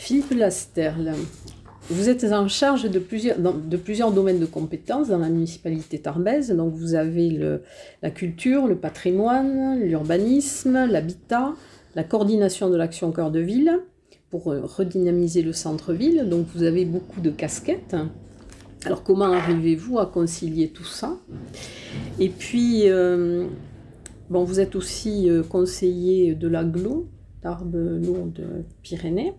Philippe Lasterle, vous êtes en charge de plusieurs, domaines de compétences dans la municipalité tarbaise. Donc vous avez la culture, le patrimoine, l'urbanisme, l'habitat, la coordination de l'action cœur de ville pour euh, redynamiser le centre-ville. Donc vous avez beaucoup de casquettes. Alors comment arrivez-vous à concilier tout ça? Et puis, euh, bon, vous êtes aussi euh, conseiller de l'aglo, Tarbes, Lourdes, Pyrénées.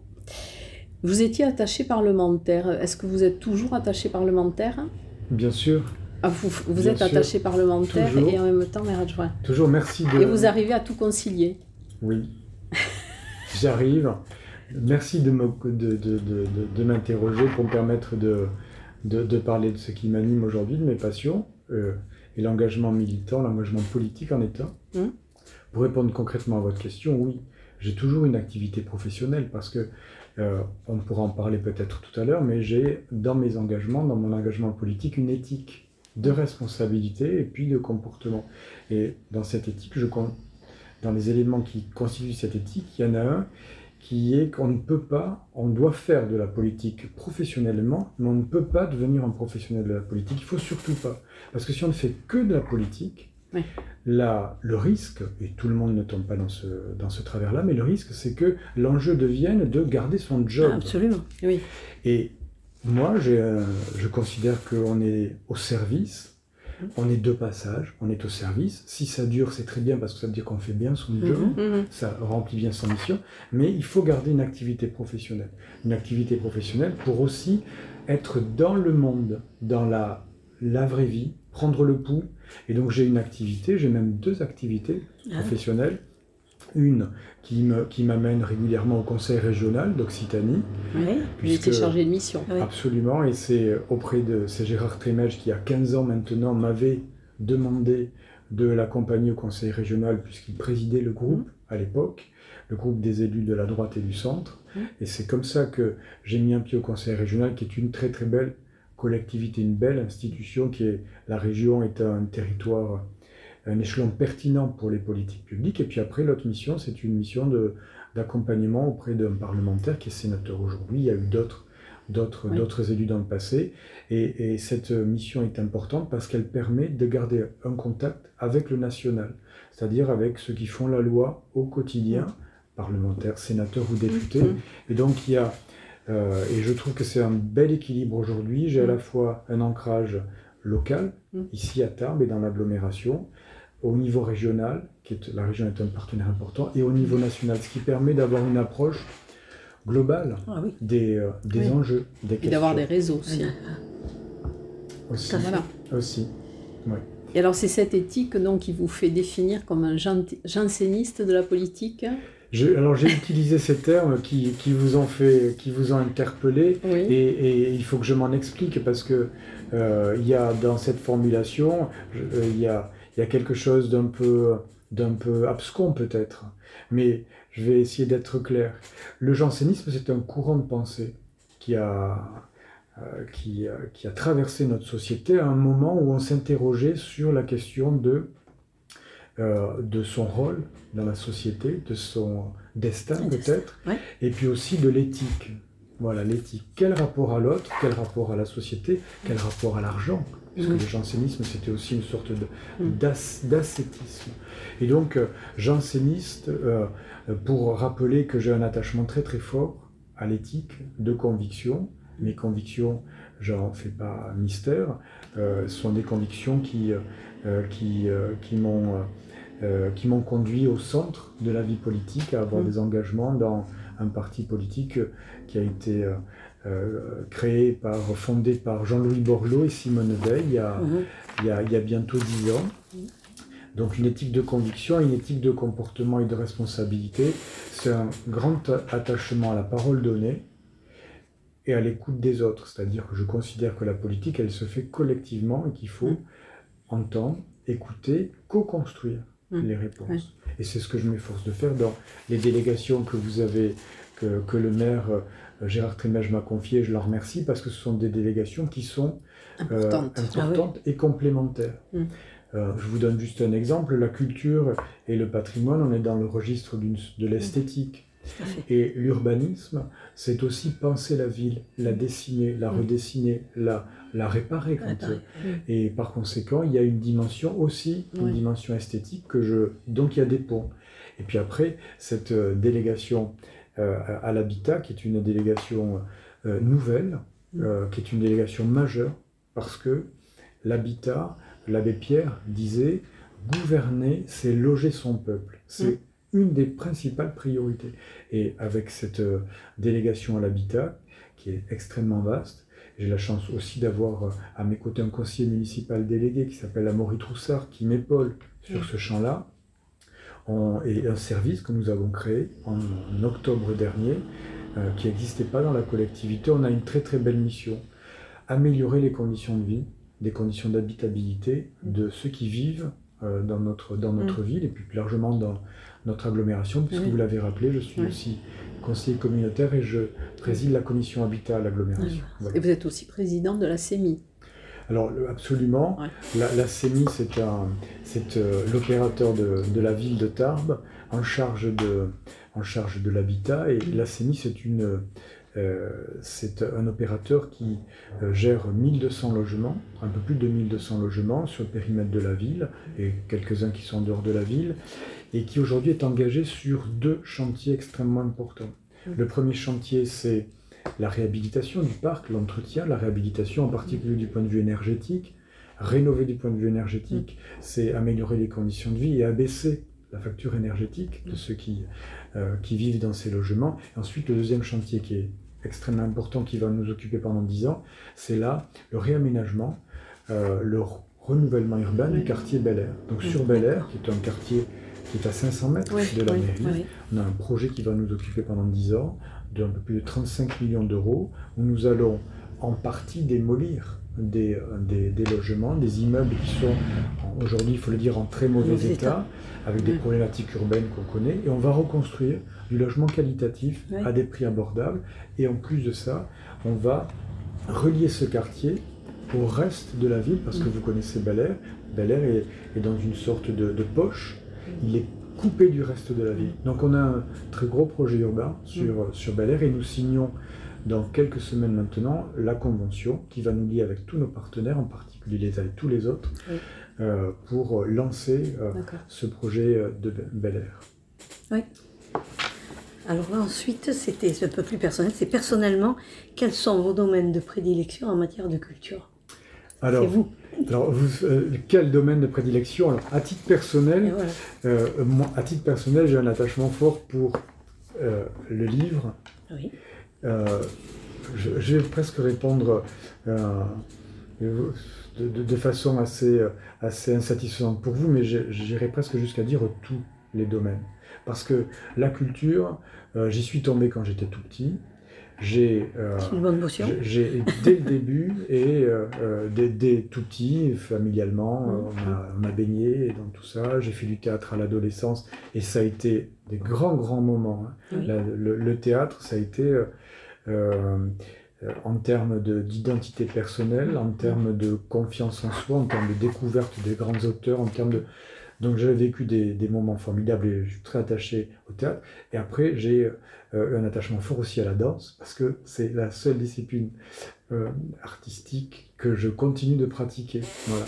Vous étiez attaché parlementaire. Est-ce que vous êtes toujours attaché parlementaire? Bien sûr. Ah, vous, vous êtes attaché parlementaire et en même temps maire adjoint. Toujours, merci de... Et vous arrivez à tout concilier. Oui, j'arrive. Merci de, de, de, de m'interroger pour me permettre de, parler de ce qui m'anime aujourd'hui, de mes passions, euh, et l'engagement militant, l'engagement politique en État. Hum. Pour répondre concrètement à votre question, oui, j'ai toujours une activité professionnelle parce que euh, on pourra en parler peut-être tout à l'heure, mais j'ai dans mes engagements, dans mon engagement politique, une éthique de responsabilité et puis de comportement. Et dans cette éthique, dans les éléments qui constituent cette éthique, il y en a un qui est qu'on ne peut pas, on doit faire de la politique professionnellement, mais on ne peut pas devenir un professionnel de la politique. Il faut surtout pas. Parce que si on ne fait que de la politique, Là, le risque, et tout le monde ne tombe pas dans ce, dans ce travers-là, mais le risque, c'est que l'enjeu devienne de garder son job. absolument, oui. Et moi, je considère qu'on est au service, on est de passage, on est au service. Si ça dure, c'est très bien parce que ça veut dire qu'on fait bien son job, mhm, mhm. ça remplit bien son mission, mais il faut garder une activité professionnelle. Une activité professionnelle pour aussi être dans le monde, dans la, la vraie vie, prendre le pouls. Et donc j'ai une activité, j'ai même deux activités ah. professionnelles. Une qui me, qui m'amène régulièrement au conseil régional d'Occitanie. Oui, puisque, chargé de mission. Absolument, et c'est auprès de c'est Gérard Trémège qui, a 15 ans maintenant, m'avait demandé de l'accompagner au conseil régional puisqu'il présidait le groupe à l'époque, le groupe des élus de la droite et du centre. Mmh. Et c'est comme ça que j'ai mis un pied au conseil régional qui est une très très belle collectivité, une belle institution qui est la région est un territoire, un échelon pertinent pour les politiques publiques. Et puis après, l'autre mission, c'est une mission de, d'accompagnement auprès d'un parlementaire qui est sénateur aujourd'hui. Il y a eu d'autres, d'autres, d'autres élus dans le passé. Et, et, cette mission est importante parce qu'elle permet de garder un contact avec le national, c'est-à-dire avec ceux qui font la loi au quotidien, parlementaires, sénateurs ou députés. Et donc il y a euh, et je trouve que c'est un bel équilibre aujourd'hui. J'ai à la mm. fois un ancrage local, mm. ici à Tarbes et dans l'agglomération, au niveau régional, qui est, la région est un partenaire important, et au niveau national, ce qui permet d'avoir une approche globale ah des, euh, des enjeux, des Et d'avoir des réseaux aussi. Aussi, aussi. Et alors c'est cette éthique donc, qui vous fait définir comme un janséniste de la politique? Alors j'ai utilisé ces termes qui, qui, vous ont fait, qui vous ont interpellé, et, il faut que je m'en explique parce que euh, il y a dans cette formulation, euh, il, y a, y a quelque chose d'un peu, d'un peu abscon peut-être, mais je vais essayer d'être clair. Le jansénisme, c'est un courant de pensée qui a, euh, qui, qui a traversé notre société à un moment où on s'interrogeait sur la question de euh, de son rôle dans la société, de son destin peut-être, et puis aussi de l'éthique. Voilà, l'éthique. Quel rapport à l'autre, quel rapport à la société, quel rapport à l'argent? Puisque le jansénisme, c'était aussi une sorte d'ascétisme. Et donc, euh, janséniste, euh, pour rappeler que j'ai un attachement très très fort à l'éthique de conviction. Mes convictions, j'en fais pas mystère, sont des convictions qui, qui, qui m'ont euh, qui m'ont conduit au centre de la vie politique, à avoir mm. des engagements dans un parti politique qui a été euh, euh, créé par, fondé par Jean-Louis Borloo et Simone Veil il y a, mm-hmm. il y a, bientôt dix ans. Mm. Donc une éthique de conviction, une éthique de comportement et de responsabilité, c'est un grand attachement à la parole donnée et à l'écoute des autres. C'est-à-dire que je considère que la politique, elle se fait collectivement et qu'il faut mm. Entendre, écouter, co-construire. Mmh. les réponses. Et c'est ce que je m'efforce de faire dans les délégations que vous avez, que, que le maire euh, Gérard Trémège m'a confiées. Je leur remercie parce que ce sont des délégations qui sont euh, importantes, ah et complémentaires. Mmh. Euh, je vous donne juste un exemple. La culture et le patrimoine, on est dans le registre de l'esthétique. Et l'urbanisme, c'est aussi penser la ville, la dessiner, la redessiner, la, la réparer. Et par conséquent, il y a une dimension aussi, une dimension esthétique que je. Donc il y a des ponts. Et puis après, cette euh, délégation euh, à l'habitat, qui est une délégation euh, nouvelle, mm. qui est une délégation majeure, parce que l'habitat, l'abbé Pierre disait, gouverner, c'est loger son peuple. C'est mm. une des principales priorités. Et avec cette délégation à l'habitat, qui est extrêmement vaste, j'ai la chance aussi d'avoir à mes côtés un conseiller municipal délégué qui s'appelle Amaury Troussard, qui m'épaule sur ce champ-là. Et un service que nous avons créé en, octobre dernier, euh, qui n'existait pas dans la collectivité. On a une très très belle mission, améliorer les conditions de vie, des conditions d'habitabilité de ceux qui vivent euh, dans notre, dans notre mm. ville et puis plus largement dans notre agglomération, puisque vous l'avez rappelé, je suis aussi conseiller communautaire et je préside la commission habitat à l'agglomération. Et vous êtes aussi président de la CEMI. Alors absolument, la, CEMI c'est euh, l'opérateur de, la ville de Tarbes en charge de, en charge de l'habitat. Et la CEMI c'est une c'est un opérateur qui euh, gère 1200 logements, un peu plus de 1200 logements sur le périmètre de la ville et quelques-uns qui sont en dehors de la ville et qui aujourd'hui est engagé sur deux chantiers extrêmement importants. Mmh. Le premier chantier c'est la réhabilitation du parc, l'entretien, la réhabilitation en particulier du point de vue énergétique. Rénover du point de vue énergétique, mm. c'est améliorer les conditions de vie et abaisser la facture énergétique de mm. ceux qui, euh, qui vivent dans ces logements. ensuite, le deuxième chantier qui est extrêmement important, qui va nous occuper pendant dix ans, c'est là le réaménagement, euh, le renouvellement urbain du quartier Bel Air. Donc sur. Bel Air, qui est un quartier qui est à 500 mètres de la mairie, on a un projet qui va nous occuper pendant dix ans d'un peu plus de 35 millions d'euros, où nous allons en partie démolir des, des, logements, des immeubles qui sont aujourd'hui, il faut le dire, en très mauvais état, avec des problématiques urbaines qu'on connaît, et on va reconstruire du logement qualitatif à des prix abordables. Et en plus de ça, on va relier ce quartier au reste de la ville, parce que vous connaissez Bel Air. Bel Air est, est dans une sorte de, de poche. Il est coupé du reste de la ville. Donc on a un très gros projet urbain sur, mm. sur Bel Air et nous signons dans quelques semaines maintenant la convention qui va nous lier avec tous nos partenaires, en particulier les uns et tous les autres, pour lancer euh, ce projet euh, de Bel Air. Oui. Alors ensuite, c'était un peu plus personnel. C'est personnellement, quels sont vos domaines de prédilection en matière de culture? Alors, vous. Alors, euh, quel domaine de prédilection? Alors, à titre personnel, euh, à titre personnel, j'ai un attachement fort pour euh, le livre. Oui. Je, vais presque répondre de, façon assez, assez insatisfaisante pour vous, mais j'irai presque jusqu'à dire tous les domaines. Parce que la culture, j'y suis tombé quand j'étais tout petit. Euh, j'ai, dès le début et euh, euh, dès, tout petit, familialement, on, a, baigné dans tout ça. J'ai fait du théâtre à l'adolescence et ça a été des grands, grands moments. Hein. le, théâtre, ça a été en termes d'identité personnelle, en termes de confiance en soi, en termes de découverte des grands auteurs, en termes de donc j'ai vécu des, moments formidables et je suis très attaché au théâtre. Et après, j'ai euh, un attachement fort aussi à la danse, parce que c'est la seule discipline euh, artistique que je continue de pratiquer. Voilà.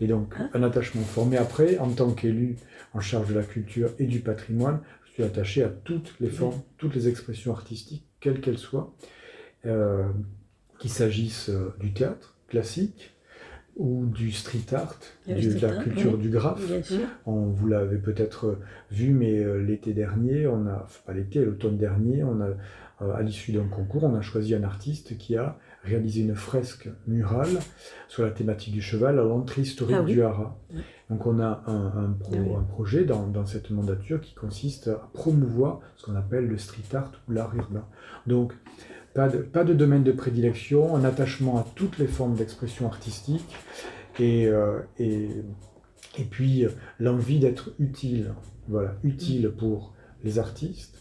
Et donc, ah. un attachement fort. Mais après, en tant qu'élu en charge de la culture et du patrimoine, je suis attaché à toutes les formes, toutes les expressions artistiques, quelles qu'elles soient, euh, qu'il s'agisse du théâtre classique, ou du street art, de la culture du graphe. On, vous l'avez peut-être vu, mais euh, l'été dernier, on a, pas l'été, l'automne dernier, on a, euh, à l'issue d'un concours, on a choisi un artiste qui a réalisé une fresque murale sur la thématique du cheval à l'entrée historique ah du Hara. Donc on a un, ah un, projet dans, dans, cette mandature qui consiste à promouvoir ce qu'on appelle le street art ou l'art urbain. Donc pas de, domaine de prédilection, un attachement à toutes les formes d'expression artistique et, euh, et, et, puis euh, l'envie d'être utile. Voilà, utile pour les artistes,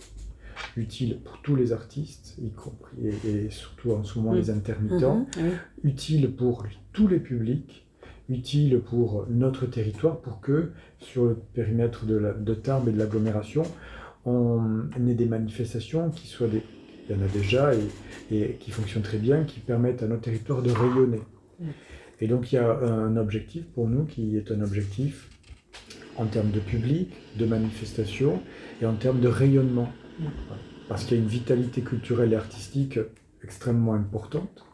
utile pour tous les artistes, y compris et, surtout en ce moment les mm. intermittents, mm-hmm. utile pour tous les publics, utile pour notre territoire pour que sur le périmètre de, la, de Tarbes et de l'agglomération, on ait des manifestations qui soient des... Il y en a déjà et, qui fonctionnent très bien, qui permettent à notre territoire de rayonner. Et donc il y a un objectif pour nous qui est un objectif en termes de public, de manifestation et en termes de rayonnement. Parce qu'il y a une vitalité culturelle et artistique extrêmement importante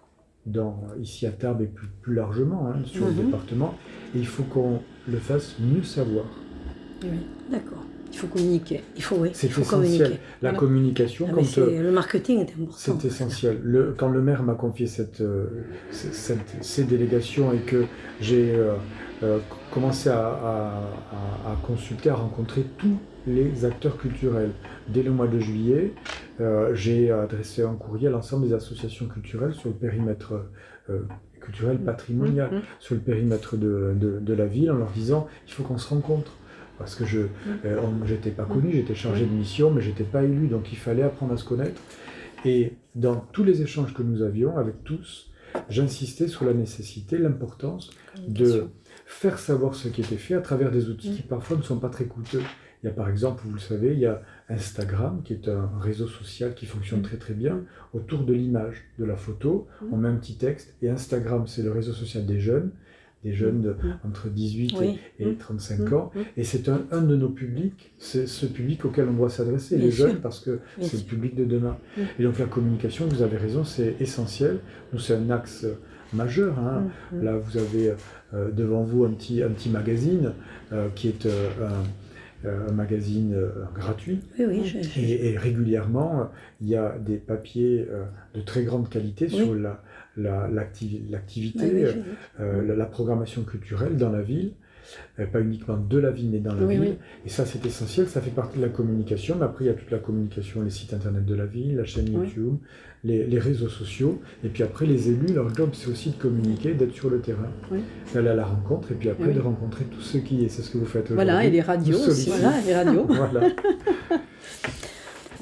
dans, ici à Tarbes et plus, largement hein, sur le mhm. département. Et il faut qu'on le fasse mieux savoir. Oui, d'accord. Il faut communiquer. Il faut, oui. C'est essentiel. La communication. Ah, euh, le marketing est important. C'est essentiel. Le, quand le maire m'a confié cette, euh, ces délégations et que j'ai euh, commencé à, à, consulter, à rencontrer tous les acteurs culturels. Dès le mois de juillet, j'ai adressé un courrier à l'ensemble des associations culturelles sur le périmètre culturel patrimonial, mmh, mmh. sur le périmètre de, de, de, la ville, en leur disant il faut qu'on se rencontre parce que je n'étais mm. euh, pas connu, j'étais chargé de mission, mais j'étais pas élu, donc il fallait apprendre à se connaître. Et dans tous les échanges que nous avions avec tous, j'insistais sur la nécessité, l'importance de faire savoir ce qui était fait à travers des outils qui mm. parfois ne sont pas très coûteux. Il y a par exemple, vous le savez, il y a Instagram, qui est un réseau social qui fonctionne mm. très très bien, autour de l'image, de la photo. On met un petit texte, et Instagram, c'est le réseau social des jeunes des jeunes de, mm. entre 18 et, 35 mm. ans. Mm. Et c'est un, un, de nos publics, c'est ce public auquel on doit s'adresser, les jeunes, parce que c'est le public de demain. Et donc la communication, vous avez raison, c'est essentiel. Nous, c'est un axe majeur. Hein. Là, vous avez euh, devant vous un petit, un petit magazine euh, qui est euh, un, magazine gratuit. et, régulièrement, il y a des papiers de très grande qualité sur la, l'activité, euh, euh, la, programmation culturelle dans la ville, euh, pas uniquement de la ville, mais dans la ville. Et ça, c'est essentiel, ça fait partie de la communication. Mais après, il y a toute la communication, les sites internet de la ville, la chaîne YouTube, les, réseaux sociaux. Et puis après, les élus, leur job, c'est aussi de communiquer, d'être sur le terrain, d'aller à la rencontre, et puis après, de rencontrer tous ceux qui... Et c'est ce que vous faites aujourd'hui. Voilà, et les radios aussi. Voilà, les radios. voilà.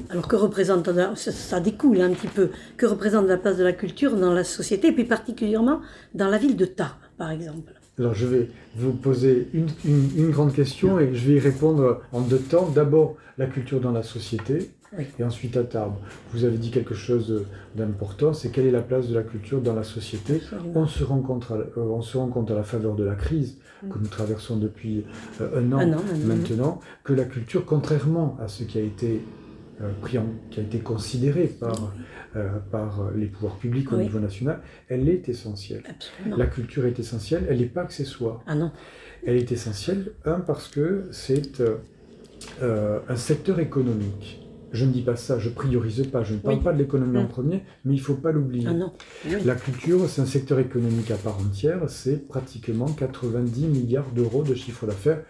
Alors que représente, ça, découle un petit peu, que représente la place de la culture dans la société, et puis particulièrement dans la ville de Tarbes, par exemple? Alors je vais vous poser une, grande question et je vais y répondre en deux temps. D'abord, la culture dans la société et ensuite à Tarbes. Vous avez dit quelque chose d'important, c'est quelle est la place de la culture dans la société? On se, rend compte à, euh, on se rend compte à la faveur de la crise mm. que nous traversons depuis euh, un an maintenant, que la culture, contrairement à ce qui a été euh, qui a été considérée par, euh, par les pouvoirs publics au niveau national, elle est essentielle. La culture est essentielle, elle n'est pas accessoire. Ah non. Elle est essentielle, un, parce que c'est euh, un secteur économique. Je ne dis pas ça, je priorise pas, je ne parle pas de l'économie en premier, mais il ne faut pas l'oublier. Ah La culture, c'est un secteur économique à part entière, c'est pratiquement 90 milliards d'euros de chiffre d'affaires,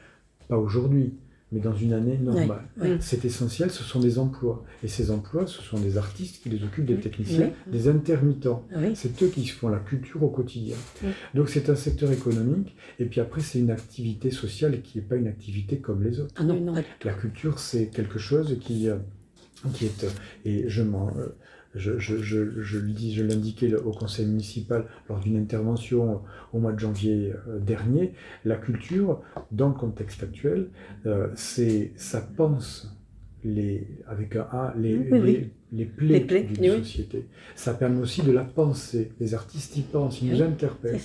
pas aujourd'hui, mais dans une année normale. C'est essentiel, ce sont des emplois. Et ces emplois, ce sont des artistes qui les occupent, des techniciens, des intermittents. C'est eux qui font la culture au quotidien. Donc c'est un secteur économique, et puis après c'est une activité sociale qui n'est pas une activité comme les autres. Ah non, La culture, c'est quelque chose qui, euh, qui est... Et je m'en... Euh, je, je, je, je, je l'indiquais au conseil municipal lors d'une intervention au mois de janvier euh, dernier, la culture, dans le contexte actuel, euh, c'est ça pense les, avec un A, les, les, les, plaies, d'une société. Ça permet aussi de la penser. Les artistes y pensent, ils nous interpellent.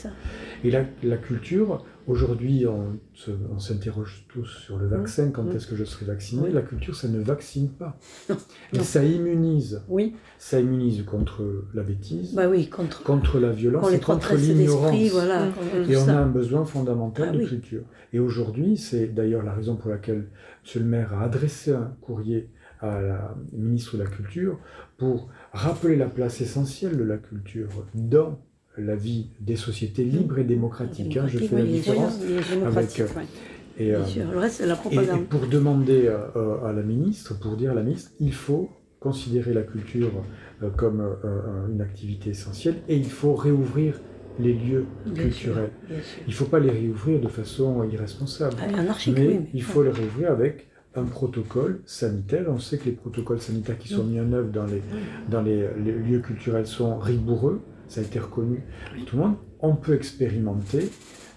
Et la, la culture, Aujourd'hui, on, s'interroge tous sur le vaccin, quand est-ce que je serai vacciné La culture, ça ne vaccine pas. Mais ça immunise. Oui. Ça immunise contre la bêtise, bah oui, contre, contre la violence et contre l'ignorance. Voilà, et on a un besoin fondamental ah de culture. Et aujourd'hui, c'est d'ailleurs la raison pour laquelle M. le maire a adressé un courrier à la ministre de la Culture pour rappeler la place essentielle de la culture dans la vie des sociétés libres et démocratiques. Hein, je fais la différence avec. Et, euh, le reste, la propagande. Et, pour demander euh, à la ministre, pour dire à la ministre, il faut considérer la culture euh, comme une activité essentielle et il faut réouvrir les lieux culturels. il ne faut pas les réouvrir de façon irresponsable. Ah, mais il faut les réouvrir avec un protocole sanitaire. On sait que les protocoles sanitaires qui sont mis en œuvre dans les, dans les lieux culturels sont rigoureux ça a été reconnu par tout le monde. On peut expérimenter.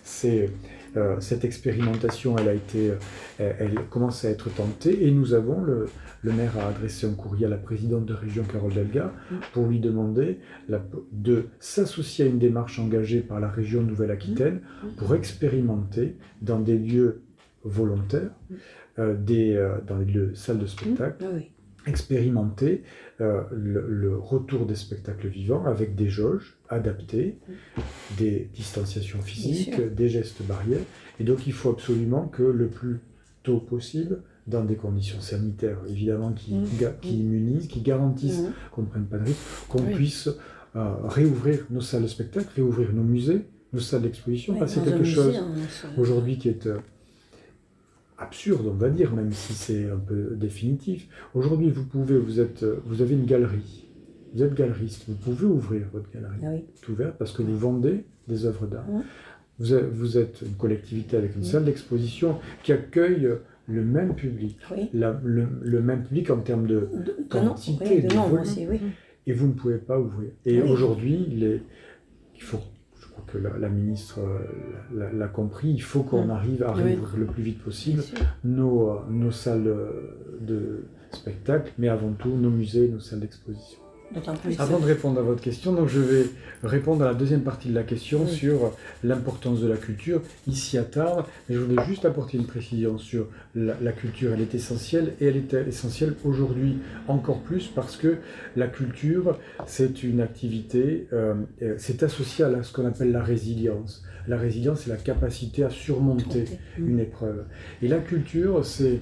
C'est euh, cette expérimentation, elle, a été, euh, elle, commence à être tentée et nous avons, le, le, maire a adressé un courrier à la présidente de région, Carole Delga, mm. pour lui demander de s'associer à une démarche engagée par la région Nouvelle-Aquitaine mm. pour expérimenter dans des lieux volontaires, euh, des, dans les lieux, salles de spectacle, mm. ah expérimenter le, retour des spectacles vivants avec des jauges adaptées, des distanciations physiques, des gestes barrières. Et donc il faut absolument que le plus tôt possible, dans des conditions sanitaires évidemment qui, mmh. qui immunisent, qui garantissent mmh. qu'on ne prenne pas de risque, qu'on puisse euh, réouvrir nos salles de spectacle, réouvrir nos musées, nos salles d'exposition, que c'est quelque chose aujourd'hui qui est euh, absurde, on va dire, même si c'est un peu définitif. Aujourd'hui, vous pouvez, vous êtes, vous avez une galerie vous êtes galeriste, vous pouvez ouvrir votre galerie. Ah oui. ouvert parce que vous vendez des œuvres d'art. Vous, êtes une collectivité avec une salle d'exposition qui accueille le même public, le, même public en termes de, quantité, de, nombre aussi, et vous ne pouvez pas ouvrir. Et aujourd'hui, il faut, crois que la, ministre euh, l'a compris, il faut qu'on arrive à réouvrir le plus vite possible nos, euh, nos salles de spectacle, mais avant tout nos musées, nos salles d'exposition. Avant de répondre à votre question, donc je vais répondre à la deuxième partie de la question sur l'importance de la culture ici à Tarbes. Mais je voudrais juste apporter une précision sur la, culture. Elle est essentielle et elle est essentielle aujourd'hui encore plus parce que la culture, c'est une activité, euh, euh, c'est associé à ce qu'on appelle la résilience. La résilience, c'est la capacité à surmonter une épreuve. Et la culture, c'est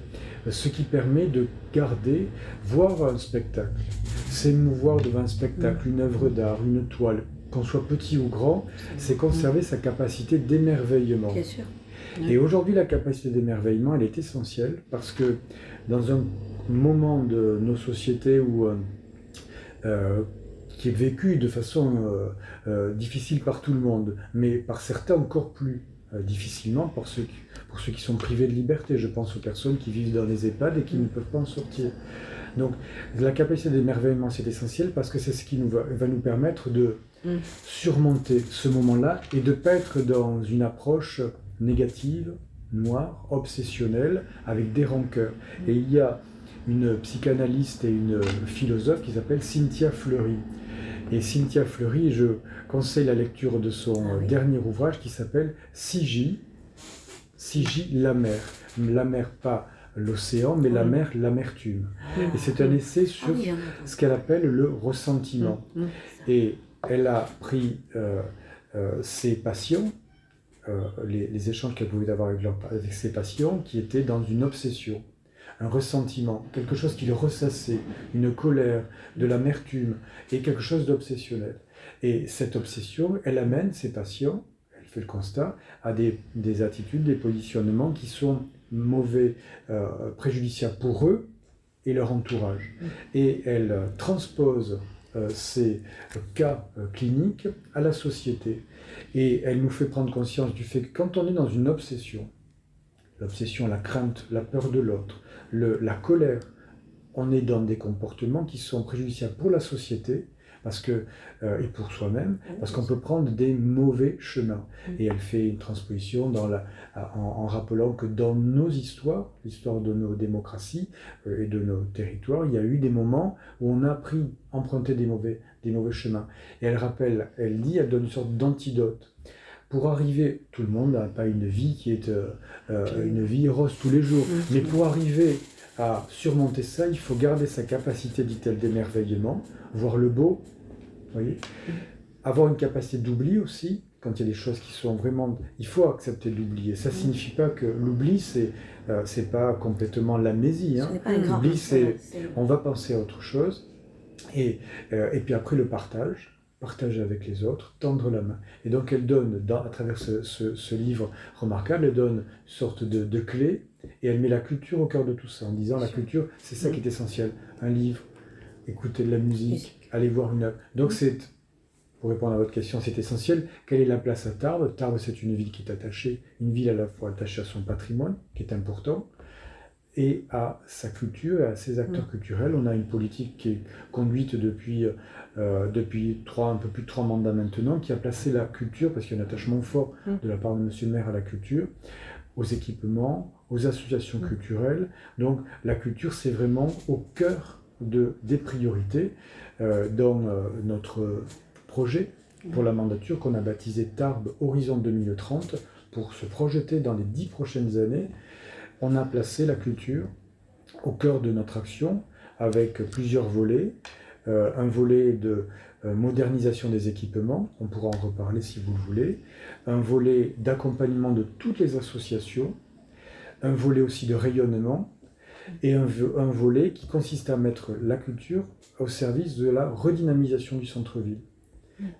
ce qui permet de garder, voir un spectacle, s'émouvoir devant un spectacle, une œuvre d'art, une toile, qu'on soit petit ou grand, c'est conserver sa capacité d'émerveillement. Bien sûr. Et aujourd'hui, la capacité d'émerveillement, elle est essentielle parce que dans un moment de nos sociétés où euh, euh, qui est vécu de façon euh, euh, difficile par tout le monde, mais par certains encore plus difficilement pour ceux, qui, pour ceux qui sont privés de liberté. Je pense aux personnes qui vivent dans les EHPAD et qui ne peuvent pas en sortir. Donc la capacité d'émerveillement, c'est essentiel parce que c'est ce qui nous va, va nous permettre de mm. surmonter ce moment-là et de ne pas être dans une approche négative, noire, obsessionnelle, avec des rancœurs. Mm. Et il y a une psychanalyste et une philosophe qui s'appelle Cynthia Fleury, et Cynthia Fleury, je conseille la lecture de son ah dernier ouvrage qui s'appelle Siji la mer. La mer, pas l'océan, mais la mer, l'amertume. Et c'est un essai sur ah ce qu'elle appelle le ressentiment. Mm, mm. Et elle a pris euh, euh, ses patients, euh, les, échanges qu'elle pouvait avoir avec, avec ses patients, qui étaient dans une obsession un ressentiment, quelque chose qui le ressassait, une colère, de l'amertume et quelque chose d'obsessionnel. Et cette obsession, elle amène ses patients, elle fait le constat, à des, attitudes, des positionnements qui sont mauvais, euh, préjudiciables pour eux et leur entourage. Mm. Et elle transpose euh, ces cas euh, cliniques à la société. Et elle nous fait prendre conscience du fait que quand on est dans une obsession, l'obsession, la crainte, la peur de l'autre, la colère, on est dans des comportements qui sont préjudiciables pour la société parce que, euh, et pour soi-même, parce qu'on peut prendre des mauvais chemins. Et elle fait une transposition dans la, en, rappelant que dans nos histoires, l'histoire de nos démocraties euh, et de nos territoires, il y a eu des moments où on a pris, emprunté des mauvais, des mauvais chemins. Et elle rappelle, elle dit, elle donne une sorte d'antidote. Pour arriver, tout le monde n'a pas une vie qui est euh, euh, une vie rose tous les jours, mais pour arriver à surmonter ça, il faut garder sa capacité, dit-elle, d'émerveillement, voir le beau, voyez, avoir une capacité d'oubli aussi, quand il y a des choses qui sont vraiment... Il faut accepter d'oublier. Ça ne signifie pas que l'oubli, c'est euh, c'est pas complètement l'amnésie. Hein. L'oubli, c'est... On va penser à autre chose. Et, et puis après, le partage partager avec les autres, tendre la main. Et donc elle donne, à travers ce, livre remarquable, elle donne une sorte de, de, clé et elle met la culture au cœur de tout ça, en disant la culture, c'est ça qui est essentiel. Un livre, écouter de la musique, aller voir une œuvre. Donc c'est, pour répondre à votre question, c'est essentiel. Quelle est la place à Tarbes? Tarbes, c'est une ville qui est attachée, une ville à la fois attachée à son patrimoine, qui est important, et à sa culture et à ses acteurs culturels. On a une politique qui est conduite depuis, euh, depuis trois, un peu plus de trois mandats maintenant, qui a placé la culture, parce qu'il y a un attachement fort de la part de M. le maire à la culture, aux équipements, aux associations culturelles. Donc la culture, c'est vraiment au cœur de, des priorités euh, dans euh, notre projet pour la mandature qu'on a baptisé Tarbes Horizon 2030 pour se projeter dans les dix prochaines années. On a placé la culture au cœur de notre action avec plusieurs volets. Euh, un volet de modernisation des équipements, on pourra en reparler si vous le voulez, un volet d'accompagnement de toutes les associations, un volet aussi de rayonnement, et un, volet qui consiste à mettre la culture au service de la redynamisation du centre-ville.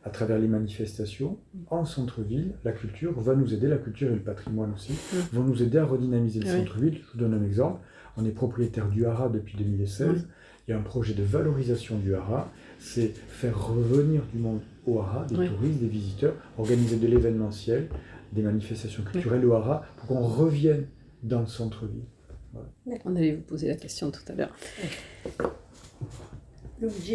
À travers les manifestations, en centre-ville, la culture va nous aider, la culture et le patrimoine aussi, vont nous aider à redynamiser le centre-ville. Je vous donne un exemple. On est propriétaire du Hara depuis 2016. Il y a un projet de valorisation du Hara. C'est faire revenir du monde au Hara, des touristes, des visiteurs, organiser de l'événementiel, des manifestations culturelles au Hara, pour qu'on revienne dans le centre-ville. On allait vous poser la question tout à l'heure.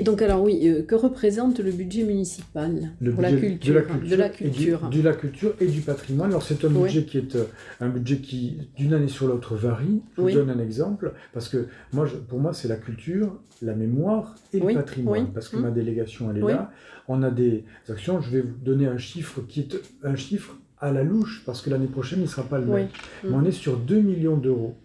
Donc alors oui, euh, que représente le budget municipal pour la culture, de la culture, de la culture et du patrimoine. Alors c'est un budget qui est euh, un budget qui d'une année sur l'autre varie. Je vous donne un exemple parce que moi, pour moi, c'est la culture, la mémoire et le patrimoine parce que ma délégation elle est là. On a des actions. Je vais vous donner un chiffre qui est un chiffre à la louche parce que l'année prochaine il ne sera pas le même. Mais on est sur 2 millions d'euros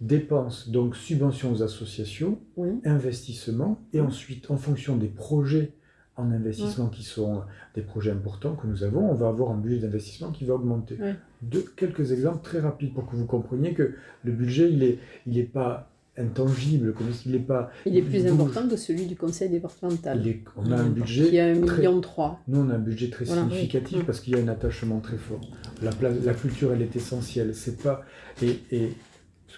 Dépenses, donc subventions aux associations, investissement, et ensuite, en fonction des projets en investissement qui sont des projets importants que nous avons, on va avoir un budget d'investissement qui va augmenter. De, quelques exemples très rapides pour que vous compreniez que le budget, il n'est il est pas intangible, comme il n'est pas... Il est plus important que celui du conseil départemental. on a un budget... Qui a un million trois. Nous, on a un budget très significatif parce qu'il y a un attachement très fort. La, la culture, elle est essentielle. C'est pas... Et, et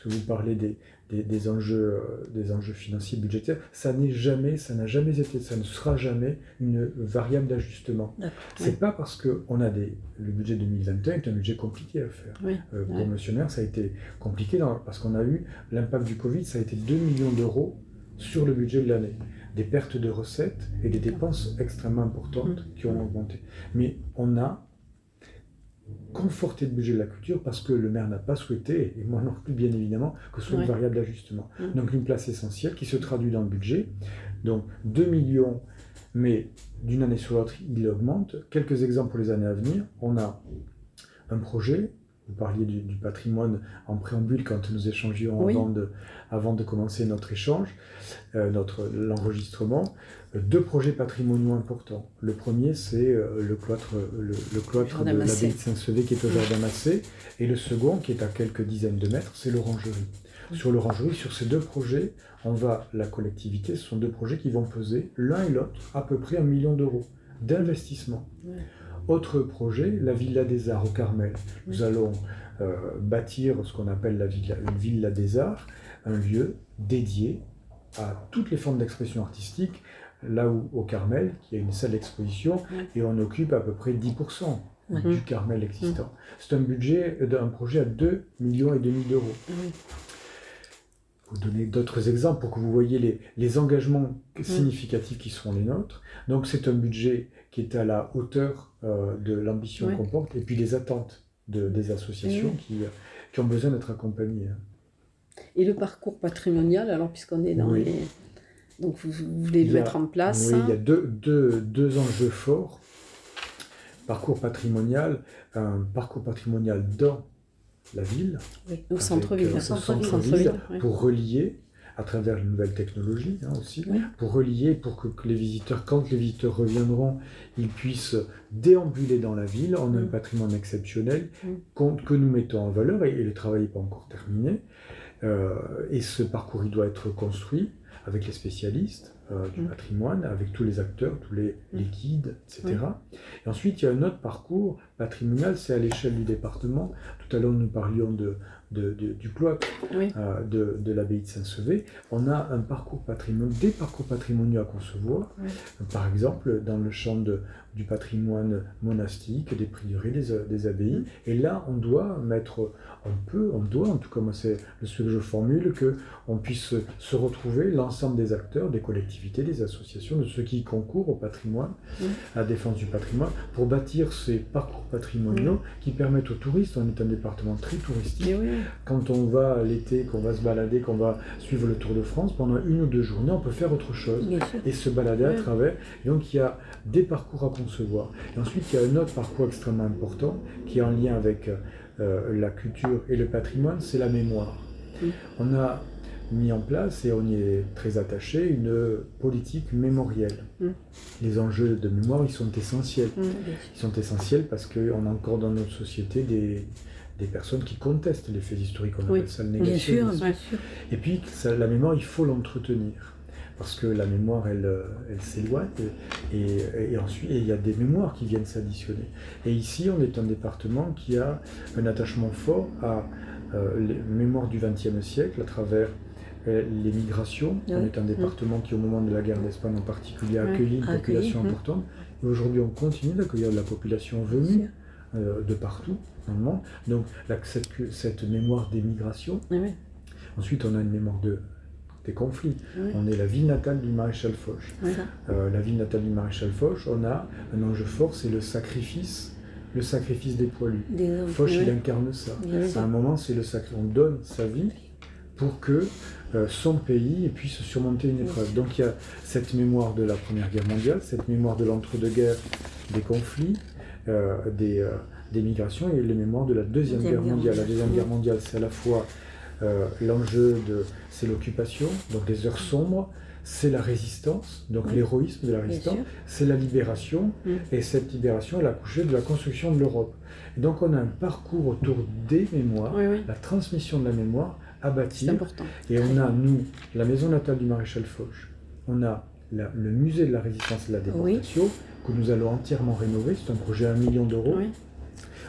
que vous parlez des, des, enjeux, euh, des enjeux financiers, budgétaires, ça n'est jamais, ça n'a jamais été, ça ne sera jamais une variable d'ajustement. C'est pas parce qu'on a des, le budget 2021 est un budget compliqué à faire. Euh, pour M. Maire, ça a été compliqué parce qu'on a eu l'impact du Covid, ça a été 2 millions d'euros sur le budget de l'année. Des pertes de recettes et des dépenses extrêmement importantes mmh. qui ont augmenté. Mais on a conforter le budget de la culture parce que le maire n'a pas souhaité, et moi non plus bien évidemment, que ce soit une variable d'ajustement. Mm. Donc une place essentielle qui se traduit dans le budget. Donc 2 millions, mais d'une année sur l'autre, il augmente. Quelques exemples pour les années à venir. On a un projet, vous parliez du, patrimoine en préambule quand nous échangions avant, de, avant de commencer notre échange, euh, notre l'enregistrement deux projets patrimoniaux importants. Le premier, c'est euh, le cloître, le, cloître de l'abbaye de Saint-Sevé qui est au Jardin Massé. Et le second, qui est à quelques dizaines de mètres, c'est l'orangerie. Sur l'orangerie, sur ces deux projets, on va, la collectivité, ce sont deux projets qui vont peser l'un et l'autre à peu près un million d'euros d'investissement. Autre projet, la Villa des Arts au Carmel. Nous allons euh, bâtir ce qu'on appelle la villa, une Villa des Arts, un lieu dédié à toutes les formes d'expression artistique, là où au Carmel, qui a une salle d'exposition, et on occupe à peu près 10% du Carmel existant. C'est un budget d'un projet à 2 millions et demi d'euros. Vous donner d'autres exemples pour que vous voyez les, les engagements significatifs qui seront les nôtres. Donc c'est un budget qui est à la hauteur euh, de l'ambition qu'on porte et puis les attentes de, des associations qui, qui, ont besoin d'être accompagnées. Et le parcours patrimonial, alors puisqu'on est dans les donc vous, voulez le mettre en place Oui, il y a deux, deux, deux, enjeux forts. Parcours patrimonial, un parcours patrimonial dans la ville, oui, au centre-ville, euh, centre pour relier à travers les nouvelles technologies hein, aussi, pour relier, pour que, les visiteurs, quand les visiteurs reviendront, ils puissent déambuler dans la ville. On a un mm. patrimoine exceptionnel mm. que nous mettons en valeur et, le travail n'est pas encore terminé. Euh, et ce parcours, il doit être construit avec les spécialistes euh, du mm. patrimoine, avec tous les acteurs, tous les, mm. guides, etc. Et ensuite, il y a un autre parcours patrimonial, c'est à l'échelle du département. Tout à l'heure, nous parlions de, du cloître euh, de, l'abbaye de Saint-Sevé, on a un parcours patrimonial, des parcours patrimoniaux à concevoir. Par exemple, dans le champ du patrimoine monastique, des prieurés, des, abbayes. Mm. Et là, on doit mettre, on peut, on doit, en tout cas, moi, c'est le souhait que je formule, que on puisse se retrouver l'ensemble des acteurs, des collectivités, des associations, de ceux qui concourent au patrimoine, à la défense du patrimoine, pour bâtir ces parcours patrimoniaux qui permettent aux touristes, on est un département très touristique, quand on va l'été, qu'on va se balader, qu'on va suivre le Tour de France, pendant une ou deux journées, on peut faire autre chose et se balader à travers. donc il y a des parcours à concevoir. Et ensuite, il y a un autre parcours extrêmement important qui est en lien avec euh, la culture et le patrimoine, c'est la mémoire. On a mis en place, et on y est très attaché, une politique mémorielle. Mm. Les enjeux de mémoire, ils sont essentiels. Mm, ils sont essentiels parce qu'on a encore dans notre société des, des personnes qui contestent les faits historiques, on appelle ça le négationnisme. Et puis, la mémoire, il faut l'entretenir. Parce que la mémoire, elle, elle s'éloigne, et, ensuite, il y a des mémoires qui viennent s'additionner. Et ici, on est un département qui a un attachement fort à euh, les mémoires du XXe siècle à travers euh, les migrations. On est un département qui, au moment de la guerre d'Espagne en particulier, a accueilli une population importante. Et aujourd'hui, on continue d'accueillir de la population venue euh, de partout dans le monde. Donc, cette, mémoire des migrations. Ensuite, on a une mémoire de, des conflits. On est la ville natale du maréchal Foch. Euh, la ville natale du maréchal Foch, on a un enjeu fort, c'est le sacrifice le sacrifice des poilus. Foch, il incarne ça. À un moment, c'est le sacrifice. On donne sa vie pour que euh, son pays puisse surmonter une épreuve. Donc il y a cette mémoire de la Première Guerre mondiale, cette mémoire de l'entre-deux-guerres, des conflits, euh, des, euh, des, migrations et les mémoires de la Deuxième, Guerre mondiale. La Deuxième Guerre mondiale, c'est à la fois l'enjeu de... c'est l'occupation, donc les heures sombres, c'est la résistance, donc l'héroïsme de la résistance, c'est la libération, mm. et cette libération, elle a couché de la construction de l'Europe. Donc on a un parcours autour des mémoires, la transmission de la mémoire à bâtir. Important. Et on a, nous, la maison natale du maréchal Foch, on a le musée de la résistance et de la déportation, que nous allons entièrement rénover, c'est un projet à un million d'euros.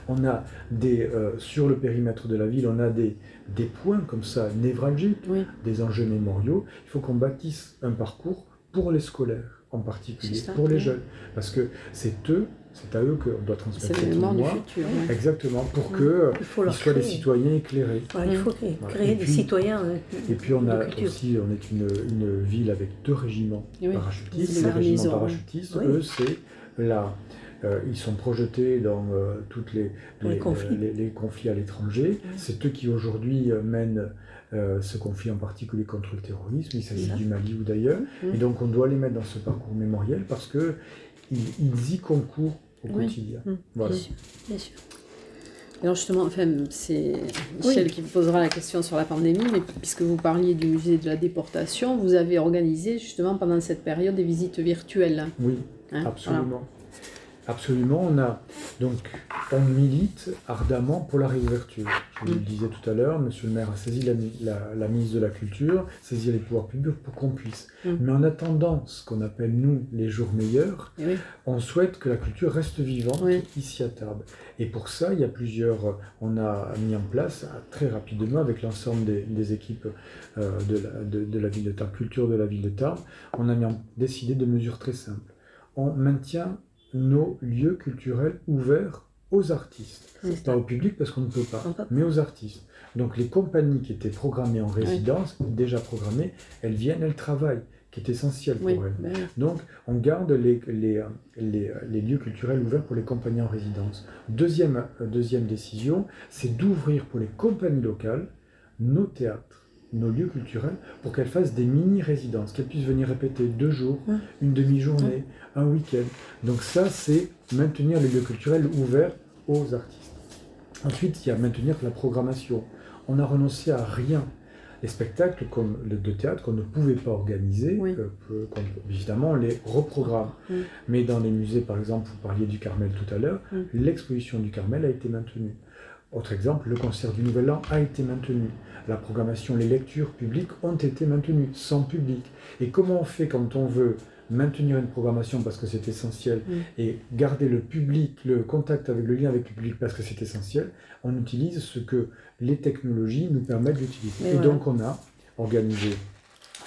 On a des, euh, sur le périmètre de la ville, on a des, des points comme ça névralgiques, des enjeux mémoriaux. Il faut qu'on bâtisse un parcours pour les scolaires en particulier, pour les jeunes. Parce que c'est eux, c'est à eux qu'on doit transmettre cette mémoire. Du futur, Exactement, pour que qu'ils soient des citoyens éclairés. il faut créer, des citoyens. Euh, et puis on a aussi, on est une, une, ville avec deux régiments parachutistes. Les régiments parachutistes, eux, c'est la euh, ils sont projetés dans euh, tous les, les, conflits. à l'étranger. C'est eux qui aujourd'hui euh, mènent ce conflit en particulier contre le terrorisme. Il s'agit du Mali ou d'ailleurs. Et donc on doit les mettre dans ce parcours mémoriel parce qu'ils ils y concourent au quotidien. Voilà. Bien sûr. Alors justement, enfin, c'est Michel qui vous posera la question sur la pandémie, mais puisque vous parliez du musée de la déportation, vous avez organisé justement pendant cette période des visites virtuelles. Oui, hein, absolument. Absolument, on a donc on milite ardemment pour la réouverture. Je vous le mm. disais tout à l'heure, Monsieur le maire a saisi la, ministre de la Culture, saisi les pouvoirs publics pour qu'on puisse. Mm. Mais en attendant ce qu'on appelle nous les jours meilleurs, eh on souhaite que la culture reste vivante ici à Tarbes. Et pour ça, il y a plusieurs. On a mis en place très rapidement avec l'ensemble des, équipes euh, de, la, ville de Tarbes, culture de la ville de Tarbes, on a décidé de mesures très simples. On maintient nos lieux culturels ouverts aux artistes. Pas au public parce qu'on ne peut pas, mais aux artistes. Donc les compagnies qui étaient programmées en résidence, déjà programmées, elles viennent, elles travaillent, qui est essentiel pour elles. Ben Donc on garde les, les, les, lieux culturels ouverts pour les compagnies en résidence. Deuxième, deuxième décision, c'est d'ouvrir pour les compagnies locales nos théâtres nos lieux culturels pour qu'elles fassent des mini-résidences, qu'elles puissent venir répéter deux jours, une demi-journée, un week-end. Donc ça, c'est maintenir les lieux culturels ouverts aux artistes. Ensuite, il y a maintenir la programmation. On a renoncé à rien. Les spectacles comme le de théâtre qu'on ne pouvait pas organiser, euh, évidemment, on les reprogramme. Mais dans les musées, par exemple, vous parliez du Carmel tout à l'heure, l'exposition du Carmel a été maintenue. Autre exemple, le concert du Nouvel An a été maintenu. La programmation, les lectures publiques ont été maintenues, sans public. Et comment on fait quand on veut maintenir une programmation parce que c'est essentiel Mm. et garder le public, le contact avec le lien avec le public parce que c'est essentiel, on utilise ce que les technologies nous permettent d'utiliser. Et Et, voilà. donc on a organisé,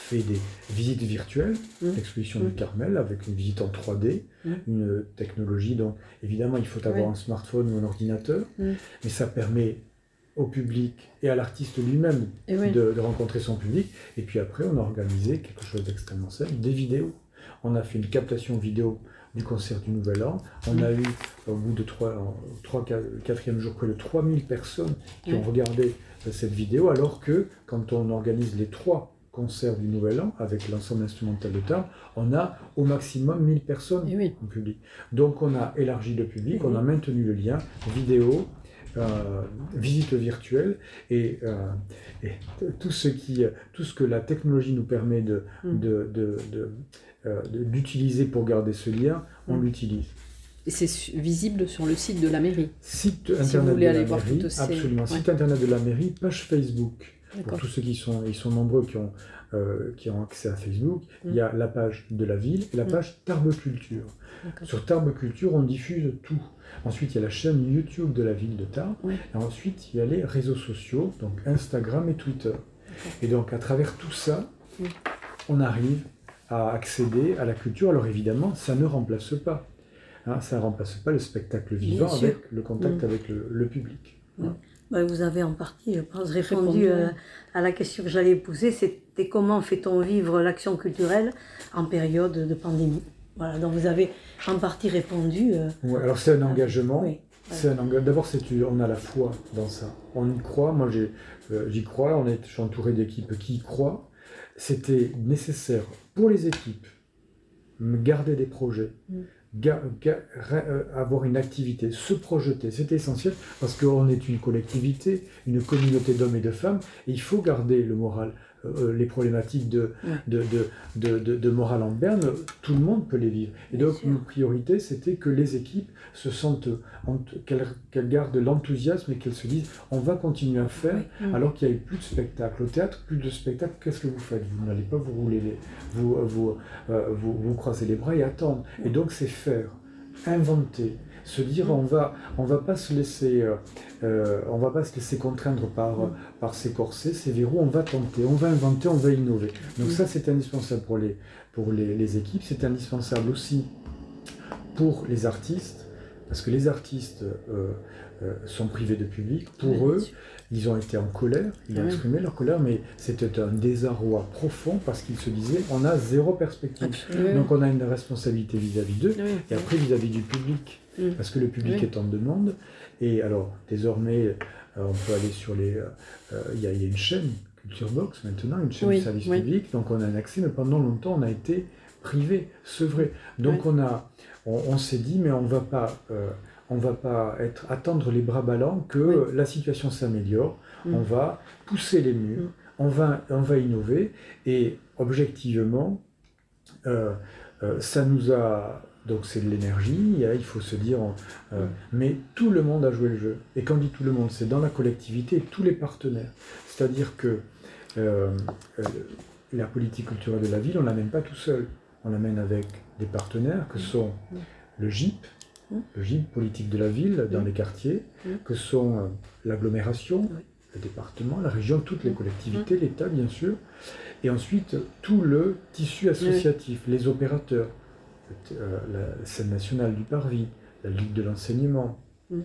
fait des visites virtuelles, Mm. l'exposition Mm. du Carmel avec une visite en 3D, Mm. une technologie. Donc évidemment, il faut avoir Oui. un smartphone ou un ordinateur, Mm. mais ça permet au public et à l'artiste lui-même oui. de, de rencontrer son public. Et puis après, on a organisé quelque chose d'extrêmement simple, des vidéos. On a fait une captation vidéo du concert du Nouvel An. On a eu, au bout de trois, en- trois, qua- quatrième jour, près de 3000 personnes qui ont regardé euh, cette vidéo, alors que quand on organise les trois concerts du Nouvel An avec l'ensemble instrumental de table, on a au maximum 1000 personnes Et oui. au public. Donc on a élargi le public, on a maintenu le lien, vidéo, euh, visite virtuelle et, euh, et tout, ce qui, tout ce que la technologie nous permet de, de- de- de, euh, d'utiliser pour garder ce lien, on Mhm. l'utilise. Et c'est visible sur le site de la mairie. Site vous internet voulez de aller la voir mairie, toutes ces- absolument. ouais. Site internet de la mairie, page Facebook. Pour tous ceux qui sont, ils sont nombreux qui ont, euh, qui ont accès à Facebook, Mm. il y a la page de la ville et la Mm. page Tarbes Culture. Sur Tarbes Culture, on diffuse tout. Ensuite, il y a la chaîne YouTube de la ville de Tarbes. Oui. Et ensuite, il y a les réseaux sociaux, donc Instagram et Twitter. Et donc, à travers tout ça, Oui. on arrive à accéder à la culture. Alors évidemment, ça ne remplace pas. Hein, ça ne remplace pas le spectacle vivant avec le contact Mm. avec le, le public. Ben, vous avez en partie, je pense, répondu, Répondu, euh, à la question que j'allais poser. C'était comment fait-on vivre l'action culturelle en période de pandémie? Voilà, donc vous avez en partie répondu. euh, Ouais, alors c'est un engagement. oui. C'est un engagement. D'abord, on a la foi dans ça. On y croit. Moi, euh, j'y crois. On est, je suis entouré d'équipes qui y croient. C'était nécessaire pour les équipes garder des projets, Mm. Euh, avoir une activité, se projeter. C'était essentiel parce qu'on est une collectivité, une communauté d'hommes et de femmes. Et il faut garder le moral. Euh, les problématiques de, de, de, de, morale en berne, tout le monde peut les vivre. Et donc, sûr. nos priorités, c'était que les équipes se sentent, ent- qu'elles gardent l'enthousiasme et qu'elles se disent on va continuer à faire Oui. Mm. alors qu'il n'y avait plus de spectacle. Au théâtre, plus de spectacle, qu'est-ce que vous faites? Vous n'allez pas vous rouler les, vous, vous, euh, vous, vous croiser les bras et attendre. Et donc, c'est faire, inventer, se dire on va, on va pas se laisser, euh, euh, on va pas se laisser contraindre par, Mm. par ces corsets, ces verrous. On va tenter, on va inventer, on va innover. Donc Mm. ça, c'est indispensable pour les, pour les, les équipes. C'est indispensable aussi pour les artistes, parce que les artistes euh, euh, sont privés de public. Pour Oui, eux, ils ont été en colère, ils ont Oui. exprimé leur colère, mais c'était un désarroi profond parce qu'ils se disaient on a zéro perspective. Absolument. Donc on a une responsabilité vis-à-vis d'eux Oui. et après vis-à-vis du public, Mm. parce que le public Oui. est en demande. Et alors désormais, euh, on peut aller sur les. euh, Il y, a- il y a une chaîne, Culture Box maintenant, une chaîne Oui, de service oui. public, donc on a un accès, mais pendant longtemps on a été privé, sevré. Donc on a, on, on s'est dit mais on va pas. euh, on va pas être, attendre les bras ballants que Oui. la situation s'améliore. Mm. On va pousser les murs, Mm. on, va, on va innover et objectivement, euh, euh, ça nous a. Donc c'est de l'énergie, il faut se dire. euh. Mais tout le monde a joué le jeu. Et quand on dit tout le monde, c'est dans la collectivité et tous les partenaires. C'est-à-dire que euh, euh, la politique culturelle de la ville, on ne l'amène pas tout seul. On l'amène avec des partenaires que sont le GIP, le GIP, politique de la ville, dans les quartiers, que sont l'agglomération, le département, la région, toutes les collectivités, l'État bien sûr, et ensuite tout le tissu associatif, les opérateurs, euh, la scène nationale du Parvis, la Ligue de l'enseignement, Mm.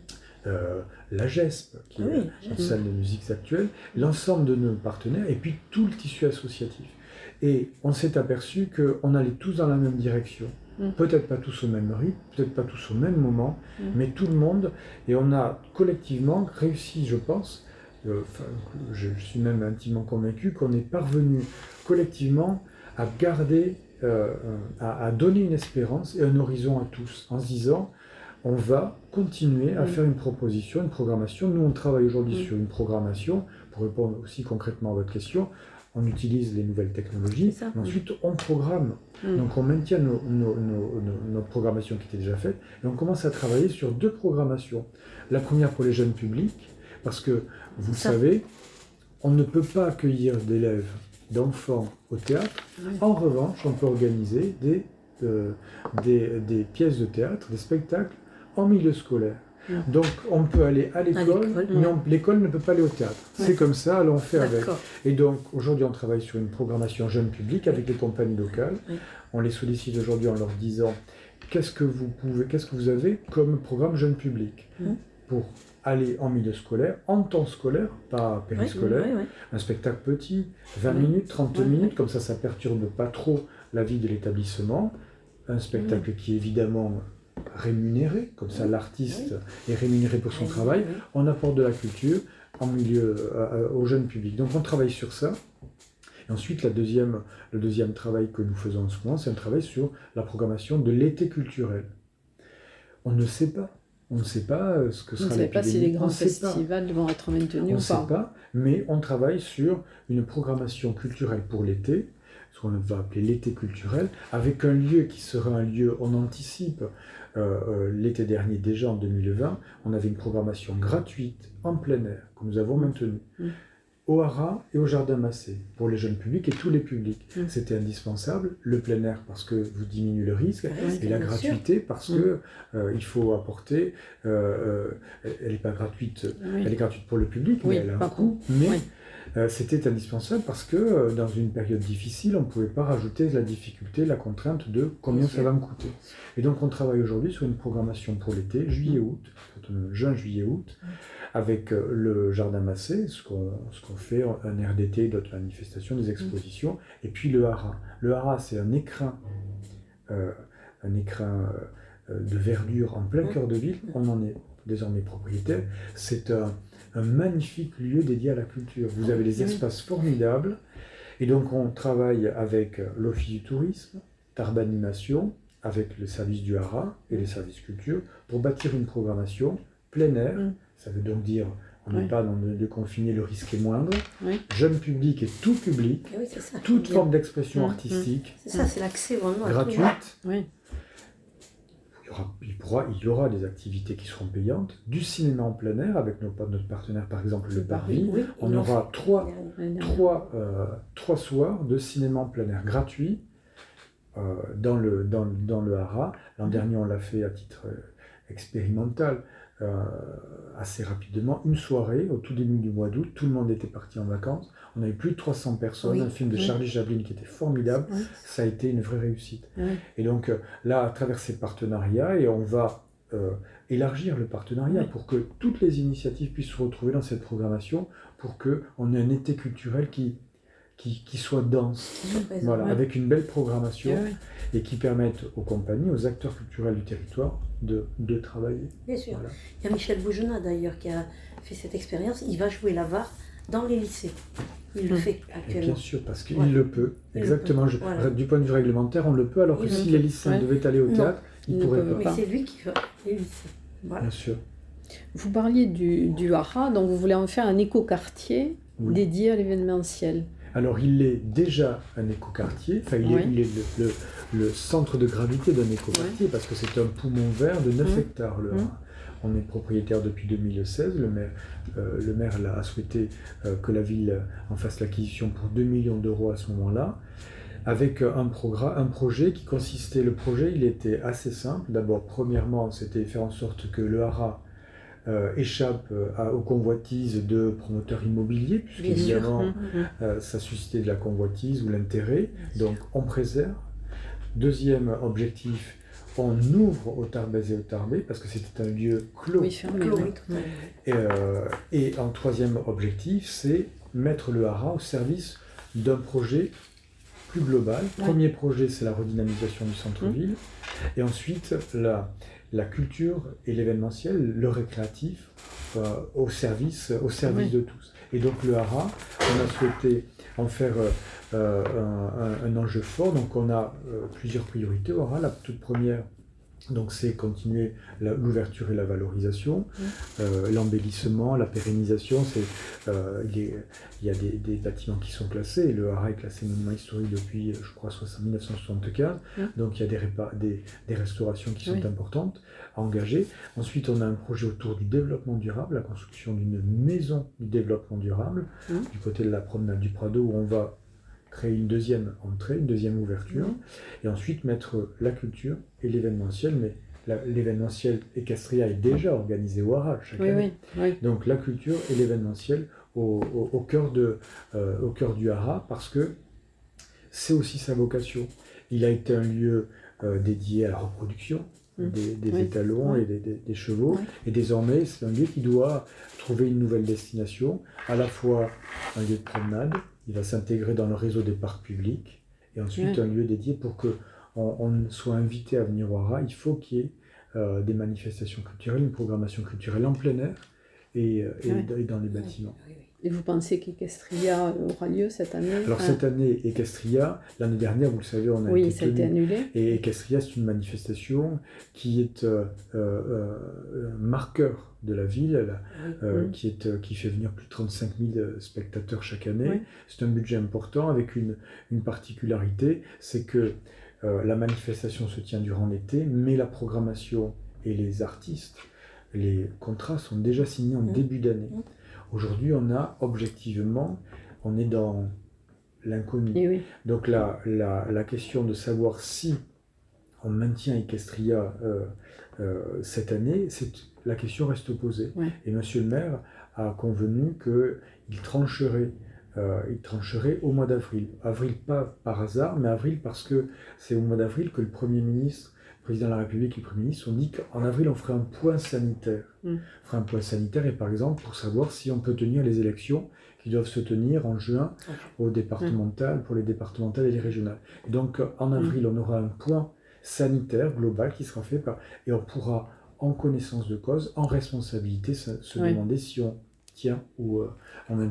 euh, la GESP, qui Ah oui, est la une GESP. salle de musique actuelle, l'ensemble de nos partenaires, et puis tout le tissu associatif. Et on s'est aperçu qu'on allait tous dans la même direction. Mm. Peut-être pas tous au même rythme, peut-être pas tous au même moment, Mm. mais tout le monde. Et on a collectivement réussi, je pense, euh, je, je suis même intimement convaincu qu'on est parvenu collectivement à garder, euh, à, à donner une espérance et un horizon à tous, en se disant, on va continuer à faire une proposition, une programmation. Nous, on travaille aujourd'hui sur une programmation, pour répondre aussi concrètement à votre question. On utilise les nouvelles technologies, C'est ça. mais ensuite on programme. Mm. Donc on maintient nos, nos, nos- nos- nos programmations qui étaient déjà faites, et on commence à travailler sur deux programmations. La première pour les jeunes publics, parce que vous le savez, on ne peut pas accueillir d'élèves, d'enfants au théâtre. En revanche, on peut organiser des des, des, pièces de théâtre, des spectacles en milieu scolaire. Mm. Donc on peut aller à l'école, mais l'école ne peut pas aller au théâtre. C'est comme ça, alors on fait avec. Et donc aujourd'hui on travaille sur une programmation jeune public avec les compagnies locales. On les sollicite aujourd'hui en leur disant qu'est-ce que vous pouvez, qu'est-ce que vous avez comme programme jeune public mm. pour aller en milieu scolaire, en temps scolaire, pas périscolaire, un spectacle petit, 20 minutes, 30 minutes, comme ça ça perturbe pas trop la vie de l'établissement, un spectacle qui évidemment rémunéré, comme ça l'artiste est rémunéré pour son travail, on apporte de la culture en milieu, euh, euh, au jeune public. Donc on travaille sur ça. Et ensuite, la deuxième, le deuxième travail que nous faisons en ce moment, c'est un travail sur la programmation de l'été culturel. On ne sait pas. On ne sait pas euh, ce que sera l'épidémie. On ne sait pas si les grands festivals vont être maintenus ou pas. On ne sait pas, mais on travaille sur une programmation culturelle pour l'été, ce qu'on va appeler l'été culturel, avec un lieu qui sera un lieu, on anticipe, euh, euh, l'été dernier, déjà en 2020, on avait une programmation gratuite en plein air que nous avons maintenue. Mm. Au Hara et au Jardin Massé, pour les jeunes publics et tous les publics. Mm. C'était indispensable. Le plein air parce que vous diminuez le risque, et la gratuité parce mm. que euh, il faut apporter. elle n'est pas gratuite, elle est gratuite pour le public, mais elle a un coût. Mais euh, c'était indispensable parce que euh, dans une période difficile, on ne pouvait pas rajouter la difficulté, la contrainte de combien ça va me coûter. Et donc on travaille aujourd'hui sur une programmation pour l'été, juillet-août, juin, juillet-août, avec euh, le Jardin Massé, ce qu'on fait, un RDT, d'autres manifestations, des expositions, et puis le Hara. Le Hara, c'est un écrin, un écrin de verdure en plein cœur de ville, on en est désormais propriétaire. C'est un un magnifique lieu dédié à la culture. Vous avez des espaces formidables. Et donc on travaille avec l'Office du tourisme, Tarbanimation, avec le service du Hara et les services culture, pour bâtir une programmation plein air. Mm. Ça veut donc dire on n'est pas dans de, confiner, le risque est moindre. Jeune public et tout public, eh toute forme d'expression mm. artistique. C'est ça, c'est l'accès vraiment gratuite il, pourra, il y aura des activités qui seront payantes, du cinéma en plein air avec nos, notre partenaire par exemple le Parvis. on aura trois, trois, euh, trois, soirs de cinéma en plein air gratuit euh, dans, le, dans, dans le Hara. L'an mhm. dernier on l'a fait à titre euh, expérimental. Assez rapidement, une soirée au tout début du mois d'août, tout le monde était parti en vacances, on avait plus de 300 personnes, un film de Charlie Chaplin qui était formidable. Ça a été une vraie réussite. Et donc euh, là, à travers ces partenariats, et on va euh, élargir le partenariat pour que toutes les initiatives puissent se retrouver dans cette programmation, pour qu'on ait un été culturel qui, qui, soit dense, voilà, avec une belle programmation et qui permette aux compagnies, aux acteurs culturels du territoire de, de travailler. Bien sûr. Il y a Michel Bougenat d'ailleurs qui a fait cette expérience. Il va jouer la VAR dans les lycées. Il le hum. fait actuellement. Bien sûr, parce qu'il le peut. Exactement. Du point de vue réglementaire, on le peut, alors que si les lycéens devaient aller au théâtre, ils ne pourraient pas. Mais c'est lui qui va les lycées. Bien sûr. Vous parliez du, du Hara, donc vous voulez en faire un écoquartier dédié à l'événementiel. Alors il est déjà un écoquartier, enfin il, est, le, centre de gravité d'un écoquartier parce que c'est un poumon vert de 9 hum. hectares le. Hara. On est propriétaire depuis 2016. Le maire, euh, le maire a souhaité euh, que la ville en fasse l'acquisition pour 2 millions d'euros à ce moment-là, avec un, un projet qui consistait, le projet il était assez simple. D'abord, premièrement, c'était faire en sorte que le Hara euh, échappe aux convoitises de promoteurs immobiliers, puisqu'évidemment, mmh, mmh. ça suscitait de la convoitise ou l'intérêt. Donc, on préserve. Deuxième objectif, on ouvre au Tarbès et au Tarbé parce que c'était un lieu clos. Euh, et, un troisième objectif, c'est mettre le Hara au service d'un projet plus global. Premier projet, c'est la redynamisation du centre-ville. Mmh. Et ensuite, la, la culture et l'événementiel, le récréatif, euh, au service, au service de tous. Et donc le Hara, on a souhaité en faire euh, un, enjeu fort. Donc on a plusieurs priorités au Hara. La toute première, donc c'est continuer l'ouverture et la valorisation, euh, l'embellissement, la pérennisation. C'est, euh, il, y a des, bâtiments qui sont classés. Le Haras est classé monument historique depuis, je crois, 1975. Donc il y a des, des, restaurations qui sont importantes à engager. Ensuite, on a un projet autour du développement durable, la construction d'une maison du développement durable du côté de la promenade du Prado où on va créer une deuxième entrée, une deuxième ouverture, et ensuite mettre la culture et l'événementiel, mais l'événementiel Ecastria est déjà organisé au Hara chaque Oui, année. oui, oui. Donc la culture et l'événementiel au, au- au cœur de, euh, au cœur du Hara, parce que c'est aussi sa vocation. Il a été un lieu euh, dédié à la reproduction Mm. des, étalons et des, des- des chevaux, et désormais c'est un lieu qui doit trouver une nouvelle destination, à la fois un lieu de promenade, il va s'intégrer dans le réseau des parcs publics, et ensuite un lieu dédié pour que on, on soit invité à venir au Hara, il faut qu'il y ait euh, des manifestations culturelles, une programmation culturelle en plein air et, euh, et Ouais. et dans les bâtiments. Oui. Et vous pensez qu'Equestria aura lieu cette année Alors Ah, cette année, Equestria, l'année dernière, vous le savez, on a Oui, été ça a été annulé. Et Equestria, c'est une manifestation qui est euh, euh, euh, marqueur de la ville, elle, euh, Mm. qui, est, euh, qui fait venir plus de 35 000 spectateurs chaque année. Oui. C'est un budget important avec une, une particularité, c'est que euh, la manifestation se tient durant l'été, mais la programmation et les artistes, les contrats sont déjà signés en Mm. début d'année. Mm. Aujourd'hui, on a objectivement, on est dans l'inconnu. Oui. Donc la, la, la question de savoir si on maintient Equestria euh, euh, cette année, c'est, la question reste posée. Ouais. Et Monsieur le maire a convenu qu'il trancherait, euh, il trancherait au mois d'avril. Avril pas par hasard, mais avril parce que c'est au mois d'avril que le Premier ministre, le Président de la République et le Premier ministre ont dit qu'en avril on ferait un point sanitaire. Mm. On ferait un point sanitaire et par exemple pour savoir si on peut tenir les élections qui doivent se tenir en juin aux départementales, pour les départementales et les régionales. Et donc, en avril, on aura un point sanitaire global qui sera fait par, et on pourra, en connaissance de cause, en responsabilité, se, se Oui. demander si on ou euh, Oui,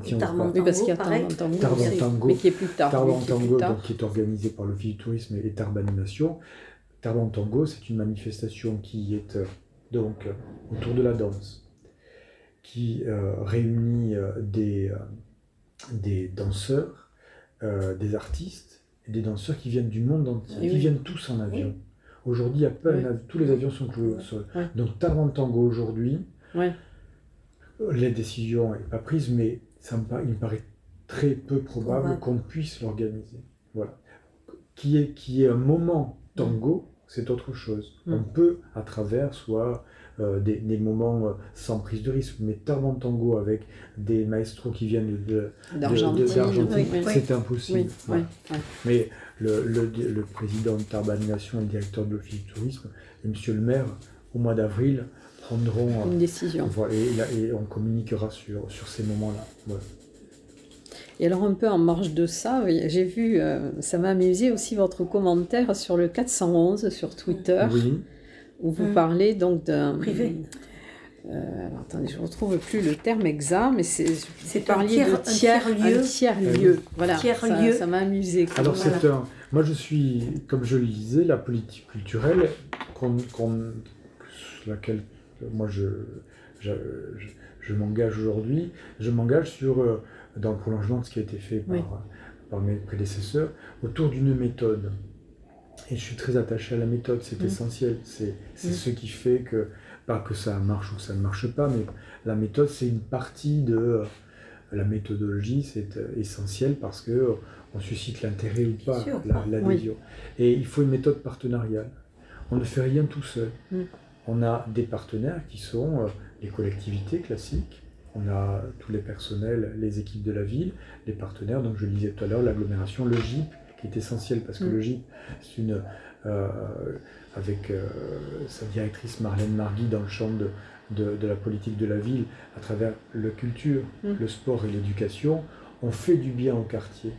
parce qu'il y a pareil. Tarmantango, Tarmantango. aussi, mais qui est plus tard. oui, qui est Tarbantango, donc, qui est organisé par l'Office du tourisme et Tarbanimation. Tarbantango, c'est une manifestation qui est euh, donc euh, autour de la danse, qui euh, réunit euh, des, euh, des danseurs, euh, des artistes et des danseurs qui viennent du monde entier, qui oui. viennent tous en avion. Aujourd'hui, il y a pas un Oui. tous les avions sont cloués au sol. Donc Tarbantango aujourd'hui, Ouais. La décision n'est pas prise, mais ça me paraît- il me paraît très peu probable qu'on puisse l'organiser. Voilà. Qui est, qui est un moment tango, c'est autre chose. Mm. On peut, à travers soit euh, des, des moments euh, sans prise de risque, mais Tarbantango avec des maestros qui viennent de, D'Argentine. oui. c'est impossible. Oui, Voilà. Mais le, le, le président de Tarbanimation et le directeur de l'Office du tourisme, et monsieur le maire, au mois d'avril, prendront. euh, Une décision. voilà, et, on communiquera sur, sur ces moments-là. Voilà. Et alors un peu en marge de ça, j'ai vu, euh, ça m'a amusé aussi votre commentaire sur le 411 sur Twitter, Oui, où vous Mm. parlez donc d'un... Privé. Euh, alors attendez, je ne retrouve plus le terme exact, mais c'est... Un tiers- de un tiers, tiers-lieu. un tiers Ah oui. lieu. Voilà, Tiers ça, lieu. ça m'a amusé. alors Voilà. c'est un. Moi je suis, comme je le disais, la politique culturelle qu'on, laquelle euh, moi je, je, je- je m'engage aujourd'hui, je m'engage sur, euh, dans le prolongement de ce qui a été fait par, Oui. par mes prédécesseurs, autour d'une méthode. Et je suis très attaché à la méthode, c'est Mm. essentiel. C'est, c'est Mm. ce qui fait que, pas que ça marche ou que ça ne marche pas, mais la méthode, c'est une partie de euh, la méthodologie, c'est euh, essentiel parce que euh, on suscite l'intérêt ou pas, sûr. la- l'adhésion. Et il faut une méthode partenariale. On ne fait rien tout seul. Mm. On a des partenaires qui sont euh, les collectivités classiques, on a tous les personnels, les équipes de la ville, les partenaires, donc je le disais tout à l'heure, l'agglomération, le GIP, qui est essentiel parce que Mm. le GIP, c'est une. euh, avec euh, sa directrice Marlène Margui dans le champ de, de, de la politique de la ville, à travers la culture, Mm. le sport et l'éducation, on fait du bien au quartier,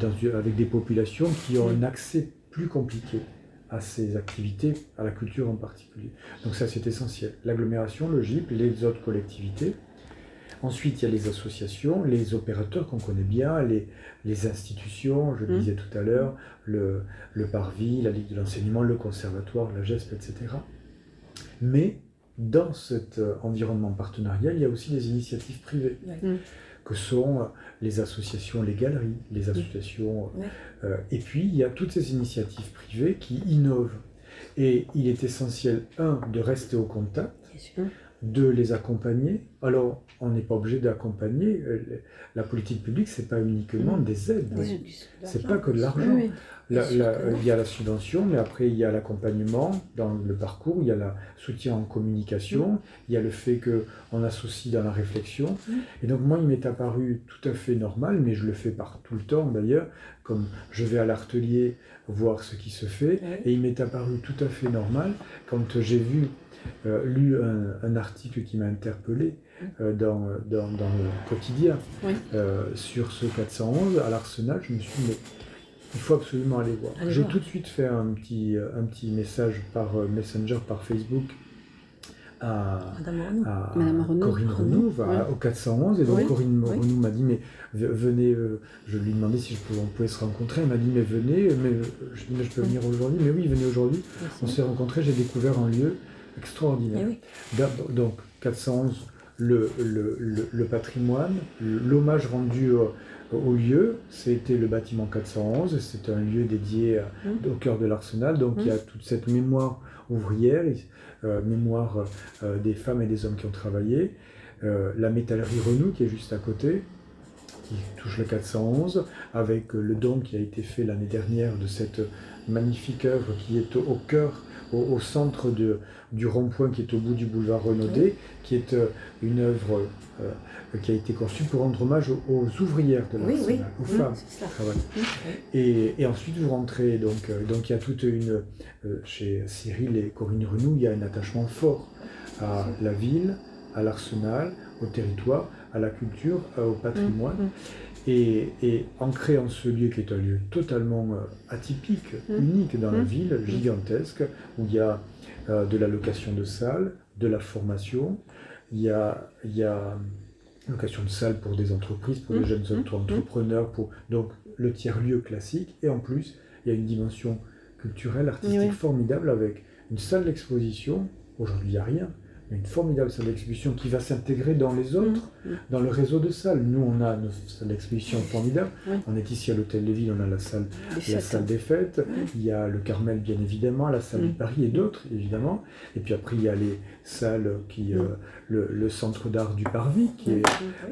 dans- avec des populations qui ont un accès plus compliqué à ces activités, à la culture en particulier. Donc ça c'est essentiel. L'agglomération, le GIP, les autres collectivités. Ensuite, il y a les associations, les opérateurs qu'on connaît bien, les, les institutions, je le Mm. disais tout à l'heure, le, le Parvis, la Ligue de l'enseignement, le conservatoire, la GESP, etc. Mais dans cet euh, environnement partenarial, il y a aussi des initiatives privées, Ouais. Que sont euh, les associations, les galeries, les associations. euh, euh, et puis, il y a toutes ces initiatives privées qui innovent. Et il est essentiel, un, de rester au contact, de les accompagner. Alors, on n'est pas obligé d'accompagner. La politique publique, c'est pas uniquement des aides. C'est pas que de l'argent. Il y a la subvention, mais après il y a l'accompagnement dans le parcours, il y a le soutien en communication, mmh. il y a le fait qu'on associe dans la réflexion. Mmh. Et donc moi, il m'est apparu tout à fait normal, mais je le fais par tout le temps d'ailleurs, comme je vais à l'artelier voir ce qui se fait, et il m'est apparu tout à fait normal quand j'ai vu euh, lu un, article qui m'a interpellé euh, dans, dans, le quotidien euh, sur ce 411 à l'Arsenal. Je me suis dit, mais il faut absolument aller voir. J'ai tout de suite fait un petit, un petit message par Messenger, par Facebook à, Corinne Renou, au 411. Et donc Corinne Renou m'a dit, mais venez, je lui ai demandé si je pouvais, on pouvait se rencontrer. Elle m'a dit, mais venez, mais je, mais je peux venir aujourd'hui. Mais oui, venez aujourd'hui. On s'est rencontrés, j'ai découvert un lieu extraordinaire. Eh donc 411, le, le, le, patrimoine, l'hommage rendu au, lieu, c'était le bâtiment 411, c'est un lieu dédié mmh. au cœur de l'arsenal, donc il y a mmh. toute cette mémoire ouvrière, euh, mémoire euh, des femmes et des hommes qui ont travaillé, euh, la métallerie Renou qui est juste à côté, qui touche le 411, avec le don qui a été fait l'année dernière de cette magnifique œuvre qui est au cœur au, centre de, du rond-point qui est au bout du boulevard Renaudet, qui est euh, une œuvre euh, qui a été conçue pour rendre hommage aux, ouvrières de l'arsenal, aux femmes. qui travaillent. Et, et, ensuite, vous rentrez, donc, euh, donc il y a toute une. chez Cyril et Corinne Renou, il y a un attachement fort à la ville, à l'arsenal, au territoire, à la culture, au patrimoine. Mm, mm. Et, en créant ce lieu qui est un lieu totalement euh, atypique, mmh. unique dans la ville, gigantesque, où il y a euh, de la location de salles, de la formation, il y a, il y a location de salles pour des entreprises, pour des jeunes entrepreneurs, pour donc le tiers-lieu classique, et en plus, il y a une dimension culturelle, artistique formidable avec une salle d'exposition, aujourd'hui il n'y a rien, une formidable salle d'exposition qui va s'intégrer dans les autres, mm, mm. dans le réseau de salles. Nous, on a nos salles d'exposition formidables. On est ici à l'Hôtel de Ville, on a la salle, des la salle des fêtes. Il y a le Carmel, bien évidemment, la salle de mm. Paris et d'autres, évidemment. Et puis après, il y a les salles qui, euh, le, centre d'art du Parvis, qui est,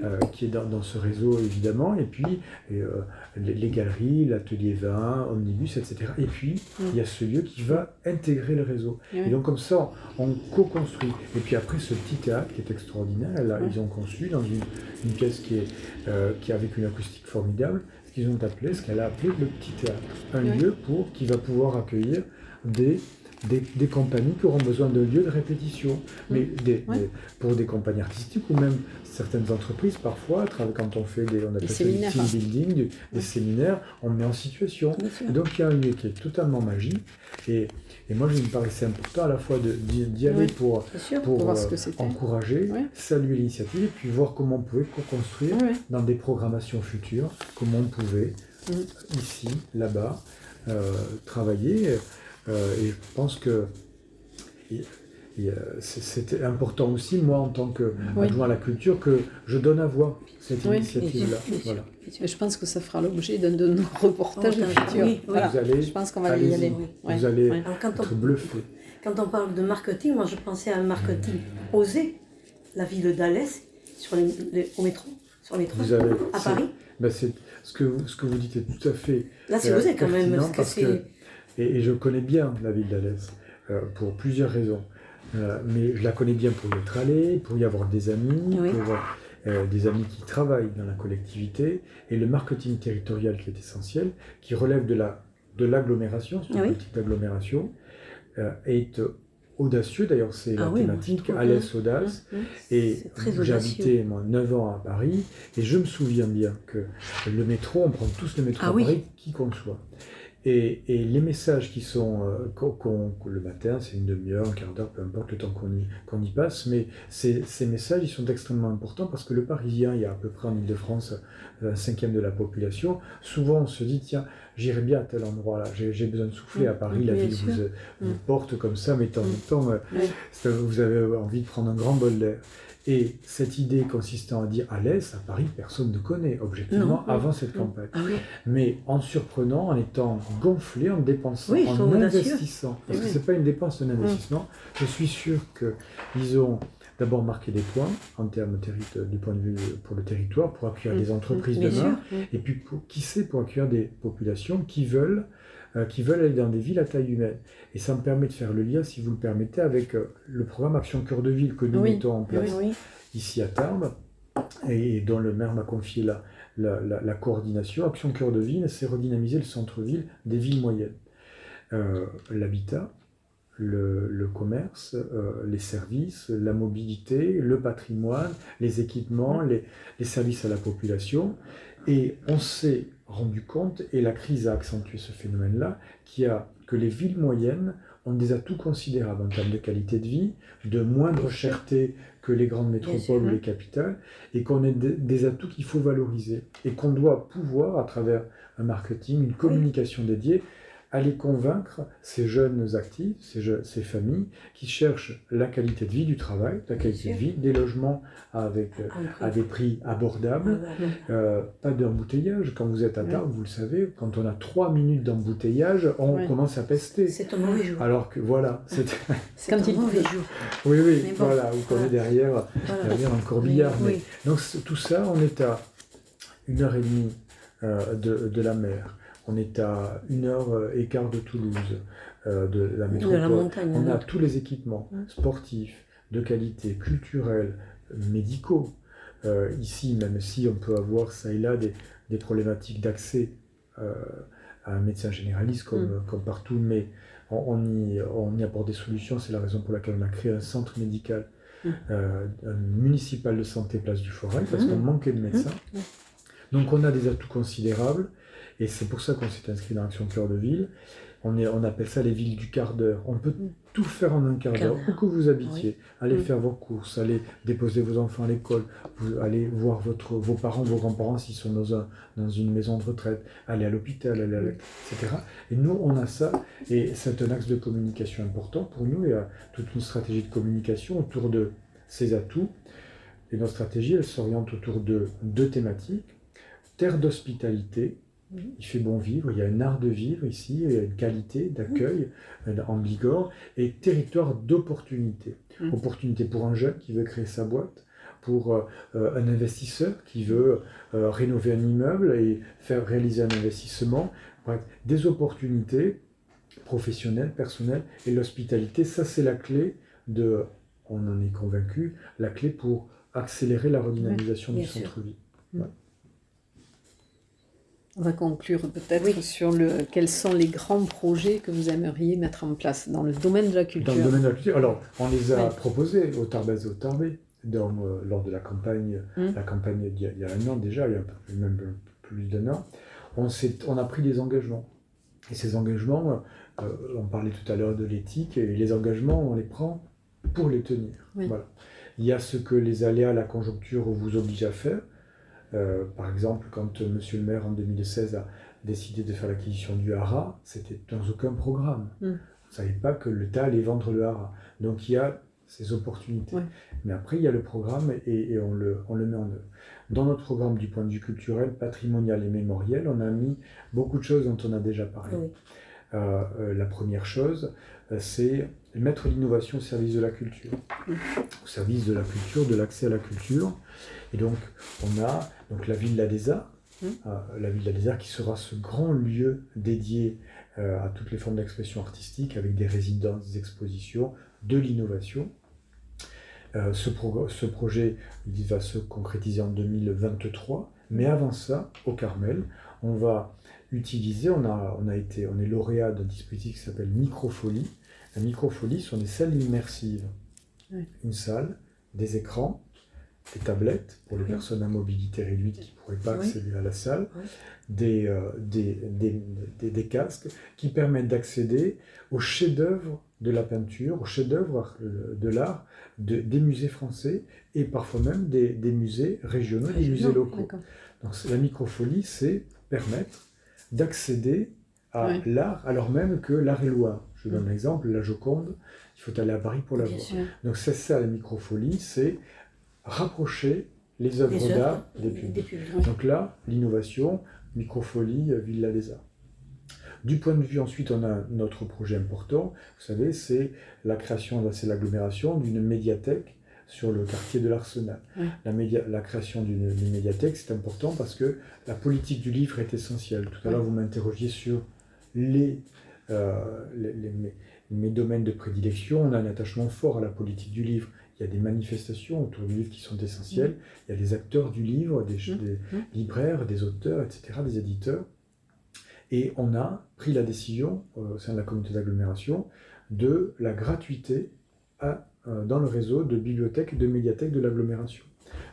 euh, qui est dans, ce réseau, évidemment. Et puis, euh, les, galeries, l'atelier 20, Omnibus, etc. Et puis, il y a ce lieu qui va intégrer le réseau. Et donc, comme ça, on co-construit. Et puis après, ce petit théâtre qui est extraordinaire, là, ils ont conçu dans une, une pièce qui est, euh, qui avec une acoustique formidable, ce qu'ils ont appelé, ce qu'elle a appelé le petit théâtre. Un lieu pour, qui va pouvoir accueillir des des, compagnies qui auront besoin d'un lieu de répétition, mais des, pour des compagnies artistiques ou même certaines entreprises, parfois, quand on fait des, on appelle ça team building, des séminaires, on met en situation. donc il y a un lieu qui est totalement magique. Et, et moi, je me paraissait important à la fois d'y aller pour, pour, euh, encourager, saluer l'initiative, et puis voir comment on pouvait co-construire dans des programmations futures, comment on pouvait, mm. ici, là-bas, euh, travailler. Euh, et je pense que c'était important aussi, moi, en tant qu'adjoint à la culture, que je donne à voix cette initiative-là. Voilà. Je pense que ça fera l'objet d'un de nos reportages oh, futur. Vous allez, je pense qu'on va y aller. Vous allez être bluffé. Quand on parle de marketing, moi je pensais à un marketing osé, la ville d'Alès, sur les, au métro, sur les métro, à Paris. Ben ce, que vous, ce que vous dites est tout à fait. Là, c'est osé quand même. Parce que et, je connais bien la ville d'Alès euh, pour plusieurs raisons. Euh, mais je la connais bien pour y être allé, pour y avoir des amis, pour euh, des amis qui travaillent dans la collectivité, et le marketing territorial qui est essentiel, qui relève de la de l'agglomération, c'est une politique d'agglomération, est audacieux, d'ailleurs c'est la ah thématique, Alès Audace, et j'ai habité moi 9 ans à Paris, et je me souviens bien que le métro, on prend tous le métro ah à Paris, qui qu'on soit. Et, les messages qui sont euh, le matin, c'est une demi-heure, un quart d'heure, peu importe le temps qu'on y, qu'on y passe, mais ces, ces, messages ils sont extrêmement importants parce que le Parisien, il y a à peu près en Ile-de-France un cinquième de la population. Souvent, on se dit tiens, j'irai bien à tel endroit-là, j'ai, besoin de souffler à Paris, la ville vous, vous, porte comme ça, mais de temps en temps, euh, vous avez envie de prendre un grand bol d'air. Et cette idée consistant à dire à l'aise, à Paris, personne ne connaît, objectivement, avant cette campagne. Ah Mais en surprenant, en étant gonflé, en dépensant, en investissant, parce que ce n'est pas une dépense, un investissement, je suis sûr qu'ils ont d'abord marquer des points en termes du point de vue pour le territoire, pour accueillir des entreprises demain, et puis pour, qui sait, pour accueillir des populations qui veulent euh, qui veulent aller dans des villes à taille humaine. Et ça me permet de faire le lien, si vous le permettez, avec euh, le programme Action Cœur de Ville que nous mettons en place ici à Tarbes, et dont le maire m'a confié la, la, coordination. Action Cœur de Ville, c'est redynamiser le centre-ville des villes moyennes. Euh, l'habitat, le, commerce, les services, la mobilité, le patrimoine, les équipements, les, les services à la population. Et on s'est rendu compte, et la crise a accentué ce phénomène-là, qui a que les villes moyennes ont des atouts considérables en termes de qualité de vie, de moindre cherté que les grandes métropoles ou les capitales, et qu'on a des atouts qu'il faut valoriser, et qu'on doit pouvoir, à travers un marketing, une communication dédiée, aller convaincre ces jeunes actifs, ces, ces, familles qui cherchent la qualité de vie du travail, la qualité de vie, des logements avec, euh, à des prix abordables, euh, pas d'embouteillage. Quand vous êtes à table, vous le savez, quand on a trois minutes d'embouteillage, on commence à pester. C'est un mauvais jour. Alors que voilà, c'est un mauvais jour. Oui, oui, voilà, vous connaissez derrière, derrière un corbillard. Donc tout ça, on est à une heure et demie euh, de, de la mer. On est à une heure euh, et quart de Toulouse, euh, de la métropole. on a tous les équipements sportifs, de qualité, culturels, médicaux. Euh, ici, même si on peut avoir ça et là des, problématiques d'accès à un médecin généraliste comme, mm. comme partout, mais on, y, on, y, apporte des solutions. C'est la raison pour laquelle on a créé un centre médical mm. municipal de santé Place du Forêt, parce mm. qu'on manquait de médecins. Donc on a des atouts considérables. Et c'est pour ça qu'on s'est inscrit dans l'Action Cœur de Ville. On, est, on appelle ça les villes du quart d'heure. On peut mm. tout faire en un quart d'heure, où que vous habitiez. Allez mm. faire vos courses, allez déposer vos enfants à l'école, allez voir votre, vos parents, vos grands-parents s'ils sont dans, un, dans une maison de retraite, aller à l'hôpital, aller à etc. Et nous, on a ça, et c'est un axe de communication important pour nous. Il y a toute une stratégie de communication autour de ces atouts. Et notre stratégie, elle s'oriente autour de deux thématiques. Terre d'hospitalité, il fait bon vivre, il y a un art de vivre ici, il y a une qualité d'accueil euh, en Bigorre et territoire d'opportunité. Mm. Opportunité pour un jeune qui veut créer sa boîte, pour euh, euh, un investisseur qui veut rénover un immeuble et faire réaliser un investissement. Bref, des opportunités professionnelles, personnelles et l'hospitalité, ça c'est la clé de, on en est convaincu, la clé pour accélérer la redynamisation du centre-ville. Mm. On va conclure peut-être sur le, quels sont les grands projets que vous aimeriez mettre en place dans le domaine de la culture. Dans le domaine de la culture, alors on les a proposés au Tarbes et au Tarbé euh, lors de la campagne, hum. la campagne d'il y, a un an déjà, il y a même plus d'un an. On, on a pris des engagements. Et ces engagements, euh, on parlait tout à l'heure de l'éthique, et les engagements, on les prend pour les tenir. Voilà. Il y a ce que les aléas, la conjoncture vous obligent à faire. Euh, par exemple, quand M. le maire en 2016 a décidé de faire l'acquisition du hara, c'était dans aucun programme. Mm. On ne savait pas que l'État allait vendre le hara. Donc il y a ces opportunités. Mais après, il y a le programme et, on, le, on, le, met en œuvre. Dans notre programme du point de vue culturel, patrimonial et mémoriel, on a mis beaucoup de choses dont on a déjà parlé. Euh, euh, la première chose, c'est mettre l'innovation au service de la culture, au service de la culture, de l'accès à la culture. Et donc, on a donc, la Villa des Arts, mmh. euh, la Villa des Arts qui sera ce grand lieu dédié euh, à toutes les formes d'expression artistique avec des résidences, des expositions, de l'innovation. Euh, ce, ce, projet il va se concrétiser en 2023, mais avant ça, au Carmel, on va utiliser, on, a, on, a été, on est lauréat d'un dispositif qui s'appelle Microfolie. La Microfolie sont des salles immersives. Une salle, des écrans, des tablettes pour les personnes à mobilité réduite qui ne pourraient pas accéder à la salle, des, euh, des, des, des, casques qui permettent d'accéder aux chefs-d'œuvre de la peinture, aux chefs-d'œuvre de l'art des musées français et parfois même des, musées régionaux, des musées locaux. Donc la microfolie, c'est permettre d'accéder à l'art alors même que l'art est loin. Je donne un exemple, la Joconde, il faut aller à Paris pour la voir. Donc c'est ça la microfolie, c'est rapprocher les œuvres d'art des publics. Donc là, l'innovation, Microfolie, euh, Villa des Arts. Du point de vue, ensuite, on a notre projet important, vous savez, c'est la création, c'est l'agglomération d'une médiathèque sur le quartier de l'Arsenal. La, la, création d'une médiathèque, c'est important parce que la politique du livre est essentielle. Tout à l'heure, vous m'interrogiez sur les, euh, mes, domaines de prédilection. On a un attachement fort à la politique du livre. Il y a des manifestations autour du livre qui sont essentielles. Il y a des acteurs du livre, des, des libraires, des auteurs, etc., des éditeurs. Et on a pris la décision, euh, au sein de la communauté d'agglomération, de la gratuité à euh, dans le réseau de bibliothèques et de médiathèques de l'agglomération.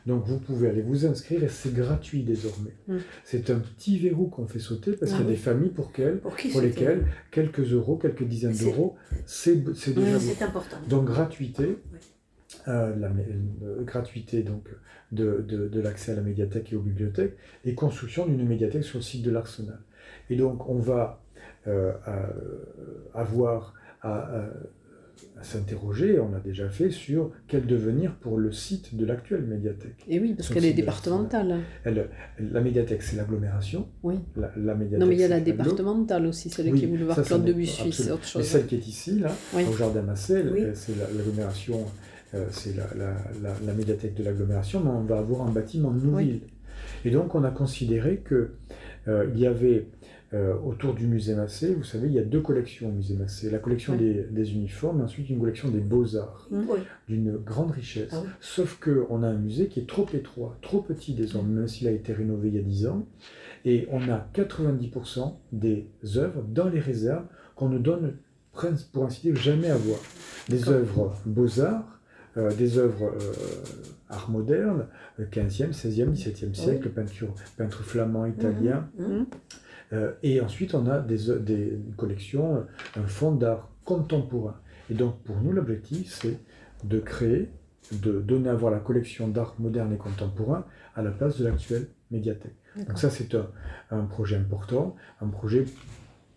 Donc vous pouvez aller vous inscrire et c'est gratuit désormais. Hmm. C'est un petit verrou qu'on fait sauter parce qu'il y a ah des familles pour, pour, lesquelles quelques euros, quelques dizaines d'euros, c'est déjà C'est important. Donc gratuité, euh, la, euh, gratuité donc de, de, l'accès à la médiathèque et aux bibliothèques et construction d'une médiathèque sur le site de l'Arsenal. Et donc on va avoir à, à s'interroger, on a déjà fait, sur quel devenir pour le site de l'actuelle médiathèque. Et oui, parce qu'elle est départementale. Elle, la médiathèque, c'est l'agglomération. Oui. La, médiathèque, non, mais il y a la départementale aussi, celle qui est boulevard Claude Debussy, c'est autre chose. Mais celle qui est ici, là, au Jardin Massé, c'est l'agglomération, euh, c'est la, médiathèque de l'agglomération, mais on va avoir un bâtiment de Et donc, on a considéré qu'il euh, y avait euh, autour du musée Massé, vous savez, il y a deux collections au musée Massé. La collection des, uniformes et ensuite une collection des beaux-arts, mmh. d'une grande richesse. Ah Sauf qu'on a un musée qui est trop étroit, trop petit désormais, même s'il a été rénové il y a 10 ans. Et on a 90% des œuvres dans les réserves qu'on ne donne, pour ainsi dire, jamais à voir. Des œuvres beaux-arts, euh, des œuvres euh, art moderne, 15e, 16e, 17e siècle, peinture, peintre flamand, italien. Mmh. Mmh. Euh, et ensuite, on a des, des collections, un fonds d'art contemporain. Et donc, pour nous, l'objectif, c'est de créer, de donner à voir la collection d'art moderne et contemporain à la place de l'actuelle médiathèque. Donc ça, c'est un, projet important, un projet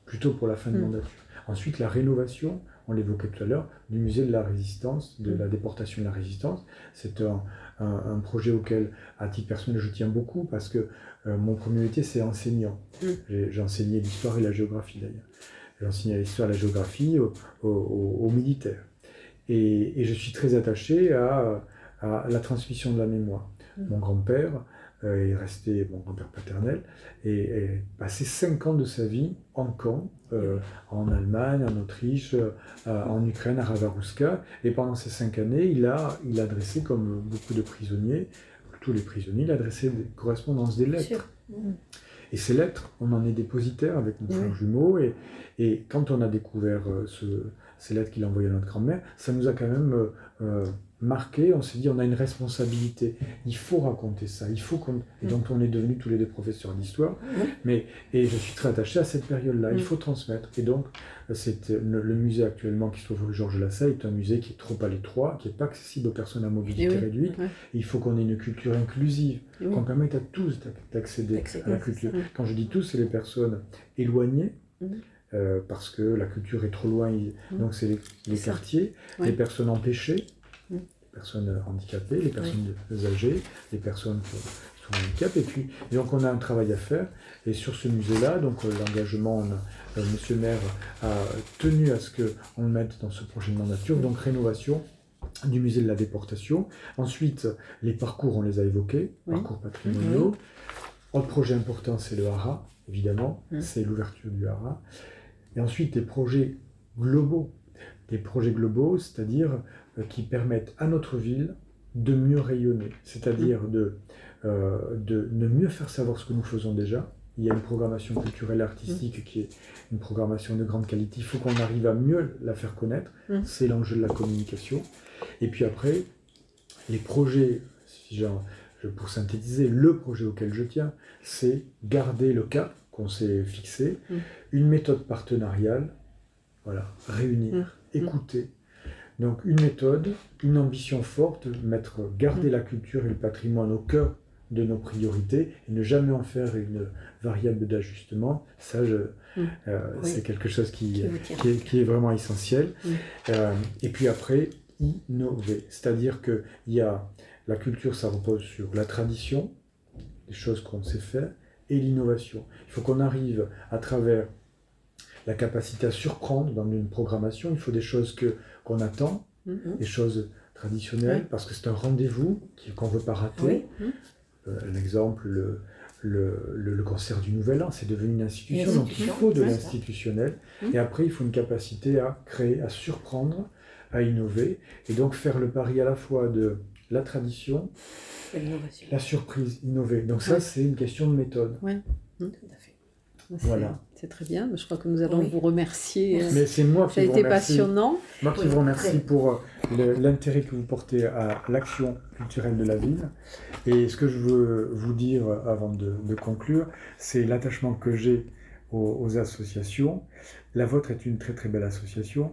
plutôt pour la fin de mm. mandature. Ensuite, la rénovation, on l'évoquait tout à l'heure, du musée de la résistance, de la déportation de la résistance. C'est un, un, projet auquel, à titre personnel, je tiens beaucoup parce que euh, mon premier métier, c'est enseignant. Mm. J'ai enseigné l'histoire et la géographie d'ailleurs. J'ai enseigné l'histoire et la géographie aux, militaires. Et, je suis très attaché à, la transmission de la mémoire. Mm. Mon grand-père euh, est resté, mon grand-père paternel, et est passé cinq ans de sa vie en camp, euh, en Allemagne, en Autriche, en Ukraine, à Ravarouska. Et pendant ces cinq années, il a, il a dressé, comme beaucoup de prisonniers, tous les prisonniers, il adressait des correspondances, des lettres. Et ces lettres, on en est dépositaire avec mon frère jumeau. Et, et, quand on a découvert euh, ce, ces lettres qu'il a envoyées à notre grand-mère, ça nous a quand même euh, euh, marqué. On s'est dit, on a une responsabilité. Il faut raconter ça. Il faut qu'on. Et donc, on est devenus tous les deux professeurs d'histoire. Mais et je suis très attaché à cette période-là. Il faut transmettre. Et donc, c'est le, musée actuellement qui se trouve rue Georges Lassalle est un musée qui est trop à l'étroit, qui n'est pas accessible aux personnes à mobilité réduite. il faut qu'on ait une culture inclusive, qu'on permette à tous d'accéder à la culture. Quand je dis tous, c'est les personnes éloignées. Euh, parce que la culture est trop loin, donc c'est les, quartiers, les personnes empêchées, personnes handicapées, les personnes âgées, les personnes qui sont handicapées, et puis donc on a un travail à faire, et sur ce musée-là, donc euh, l'engagement, euh, Monsieur le maire a tenu à ce qu'on le mette dans ce projet de mandature, donc rénovation du musée de la déportation. Ensuite, les parcours, on les a évoqués, parcours patrimoniaux. Autre projet important, c'est le hara, évidemment, c'est l'ouverture du hara. Et ensuite, des projets globaux. Des projets globaux, c'est-à-dire qui permettent à notre ville de mieux rayonner, c'est-à-dire de, euh, de, mieux faire savoir ce que nous faisons déjà. Il y a une programmation culturelle et artistique qui est une programmation de grande qualité. Il faut qu'on arrive à mieux la faire connaître. Mmh. C'est l'enjeu de la communication. Et puis après, les projets, si pour synthétiser, le projet auquel je tiens, c'est garder le cap qu'on s'est fixé, mm. une méthode partenariale, voilà, réunir, mm. écouter. Donc une méthode, une ambition forte, mettre, garder mm. la culture et le patrimoine au cœur de nos priorités et ne jamais en faire une variable d'ajustement. Ça, euh, c'est quelque chose qui, qui, est, vraiment essentiel. Euh, et puis après, innover. C'est-à-dire que y a, la culture, ça repose sur la tradition, des choses qu'on sait faire, et l'innovation. Il faut qu'on arrive à travers la capacité à surprendre dans une programmation. Il faut des choses que qu'on attend, mm-hmm. des choses traditionnel, parce que c'est un rendez-vous qu'on ne veut pas rater. L'exemple, le, le, le, concert du Nouvel An, c'est devenu une institution, donc il faut de l'institutionnel. Et après, il faut une capacité à créer, à surprendre, à innover, et donc faire le pari à la fois de la tradition, la surprise, innover. Donc ça, c'est une question de méthode. Oui, tout à fait. Voilà. C'est très bien. Je crois que nous allons vous remercier. Mais c'est moi qui Ça a été passionnant. Moi qui vous remercie pour euh, l'intérêt que vous portez à l'action culturelle de la ville. Et ce que je veux vous dire avant de, conclure, c'est l'attachement que j'ai aux, associations. La vôtre est une très très belle association.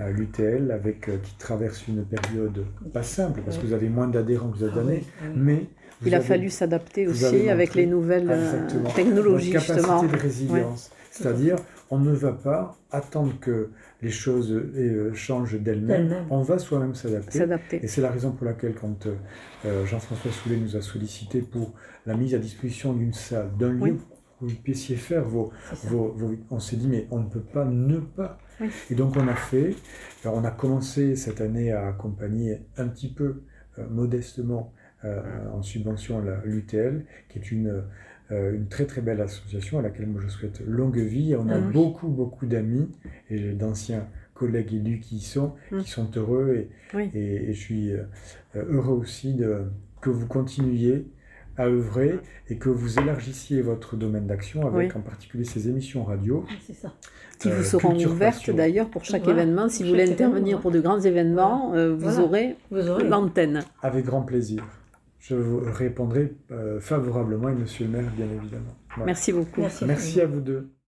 Euh, l'UTL avec euh, qui traverse une période pas simple parce que vous avez moins d'adhérents que vous avez ah mais il a fallu s'adapter aussi avec les nouvelles euh, technologies, Donc, capacité de résilience. C'est-à-dire, on ne va pas attendre que les choses euh, changent d'elles-mêmes. on va soi-même s'adapter. Et c'est la raison pour laquelle, quand euh, Jean-François Soulet nous a sollicité pour la mise à disposition d'une salle, d'un lieu où vous puissiez faire vos, vos, On s'est dit, mais on ne peut pas ne pas. Et donc, on a fait. Alors, on a commencé cette année à accompagner un petit peu, modestement, euh, en subvention à l'UTL, qui est une, euh, une très très belle association à laquelle moi je souhaite longue vie. On a ah beaucoup beaucoup d'amis et d'anciens collègues élus qui y sont, qui sont heureux et, et, je suis euh, heureux aussi de, que vous continuiez à œuvrer et que vous élargissiez votre domaine d'action avec en particulier ces émissions radio. Ah, ça. Qui vous seront ouvertes d'ailleurs pour chaque événement. Si vous voulez intervenir pour de grands événements, vous, aurez l'antenne. Avec grand plaisir je vous répondrai euh, favorablement et monsieur le maire, bien évidemment. Merci beaucoup. Merci à vous deux.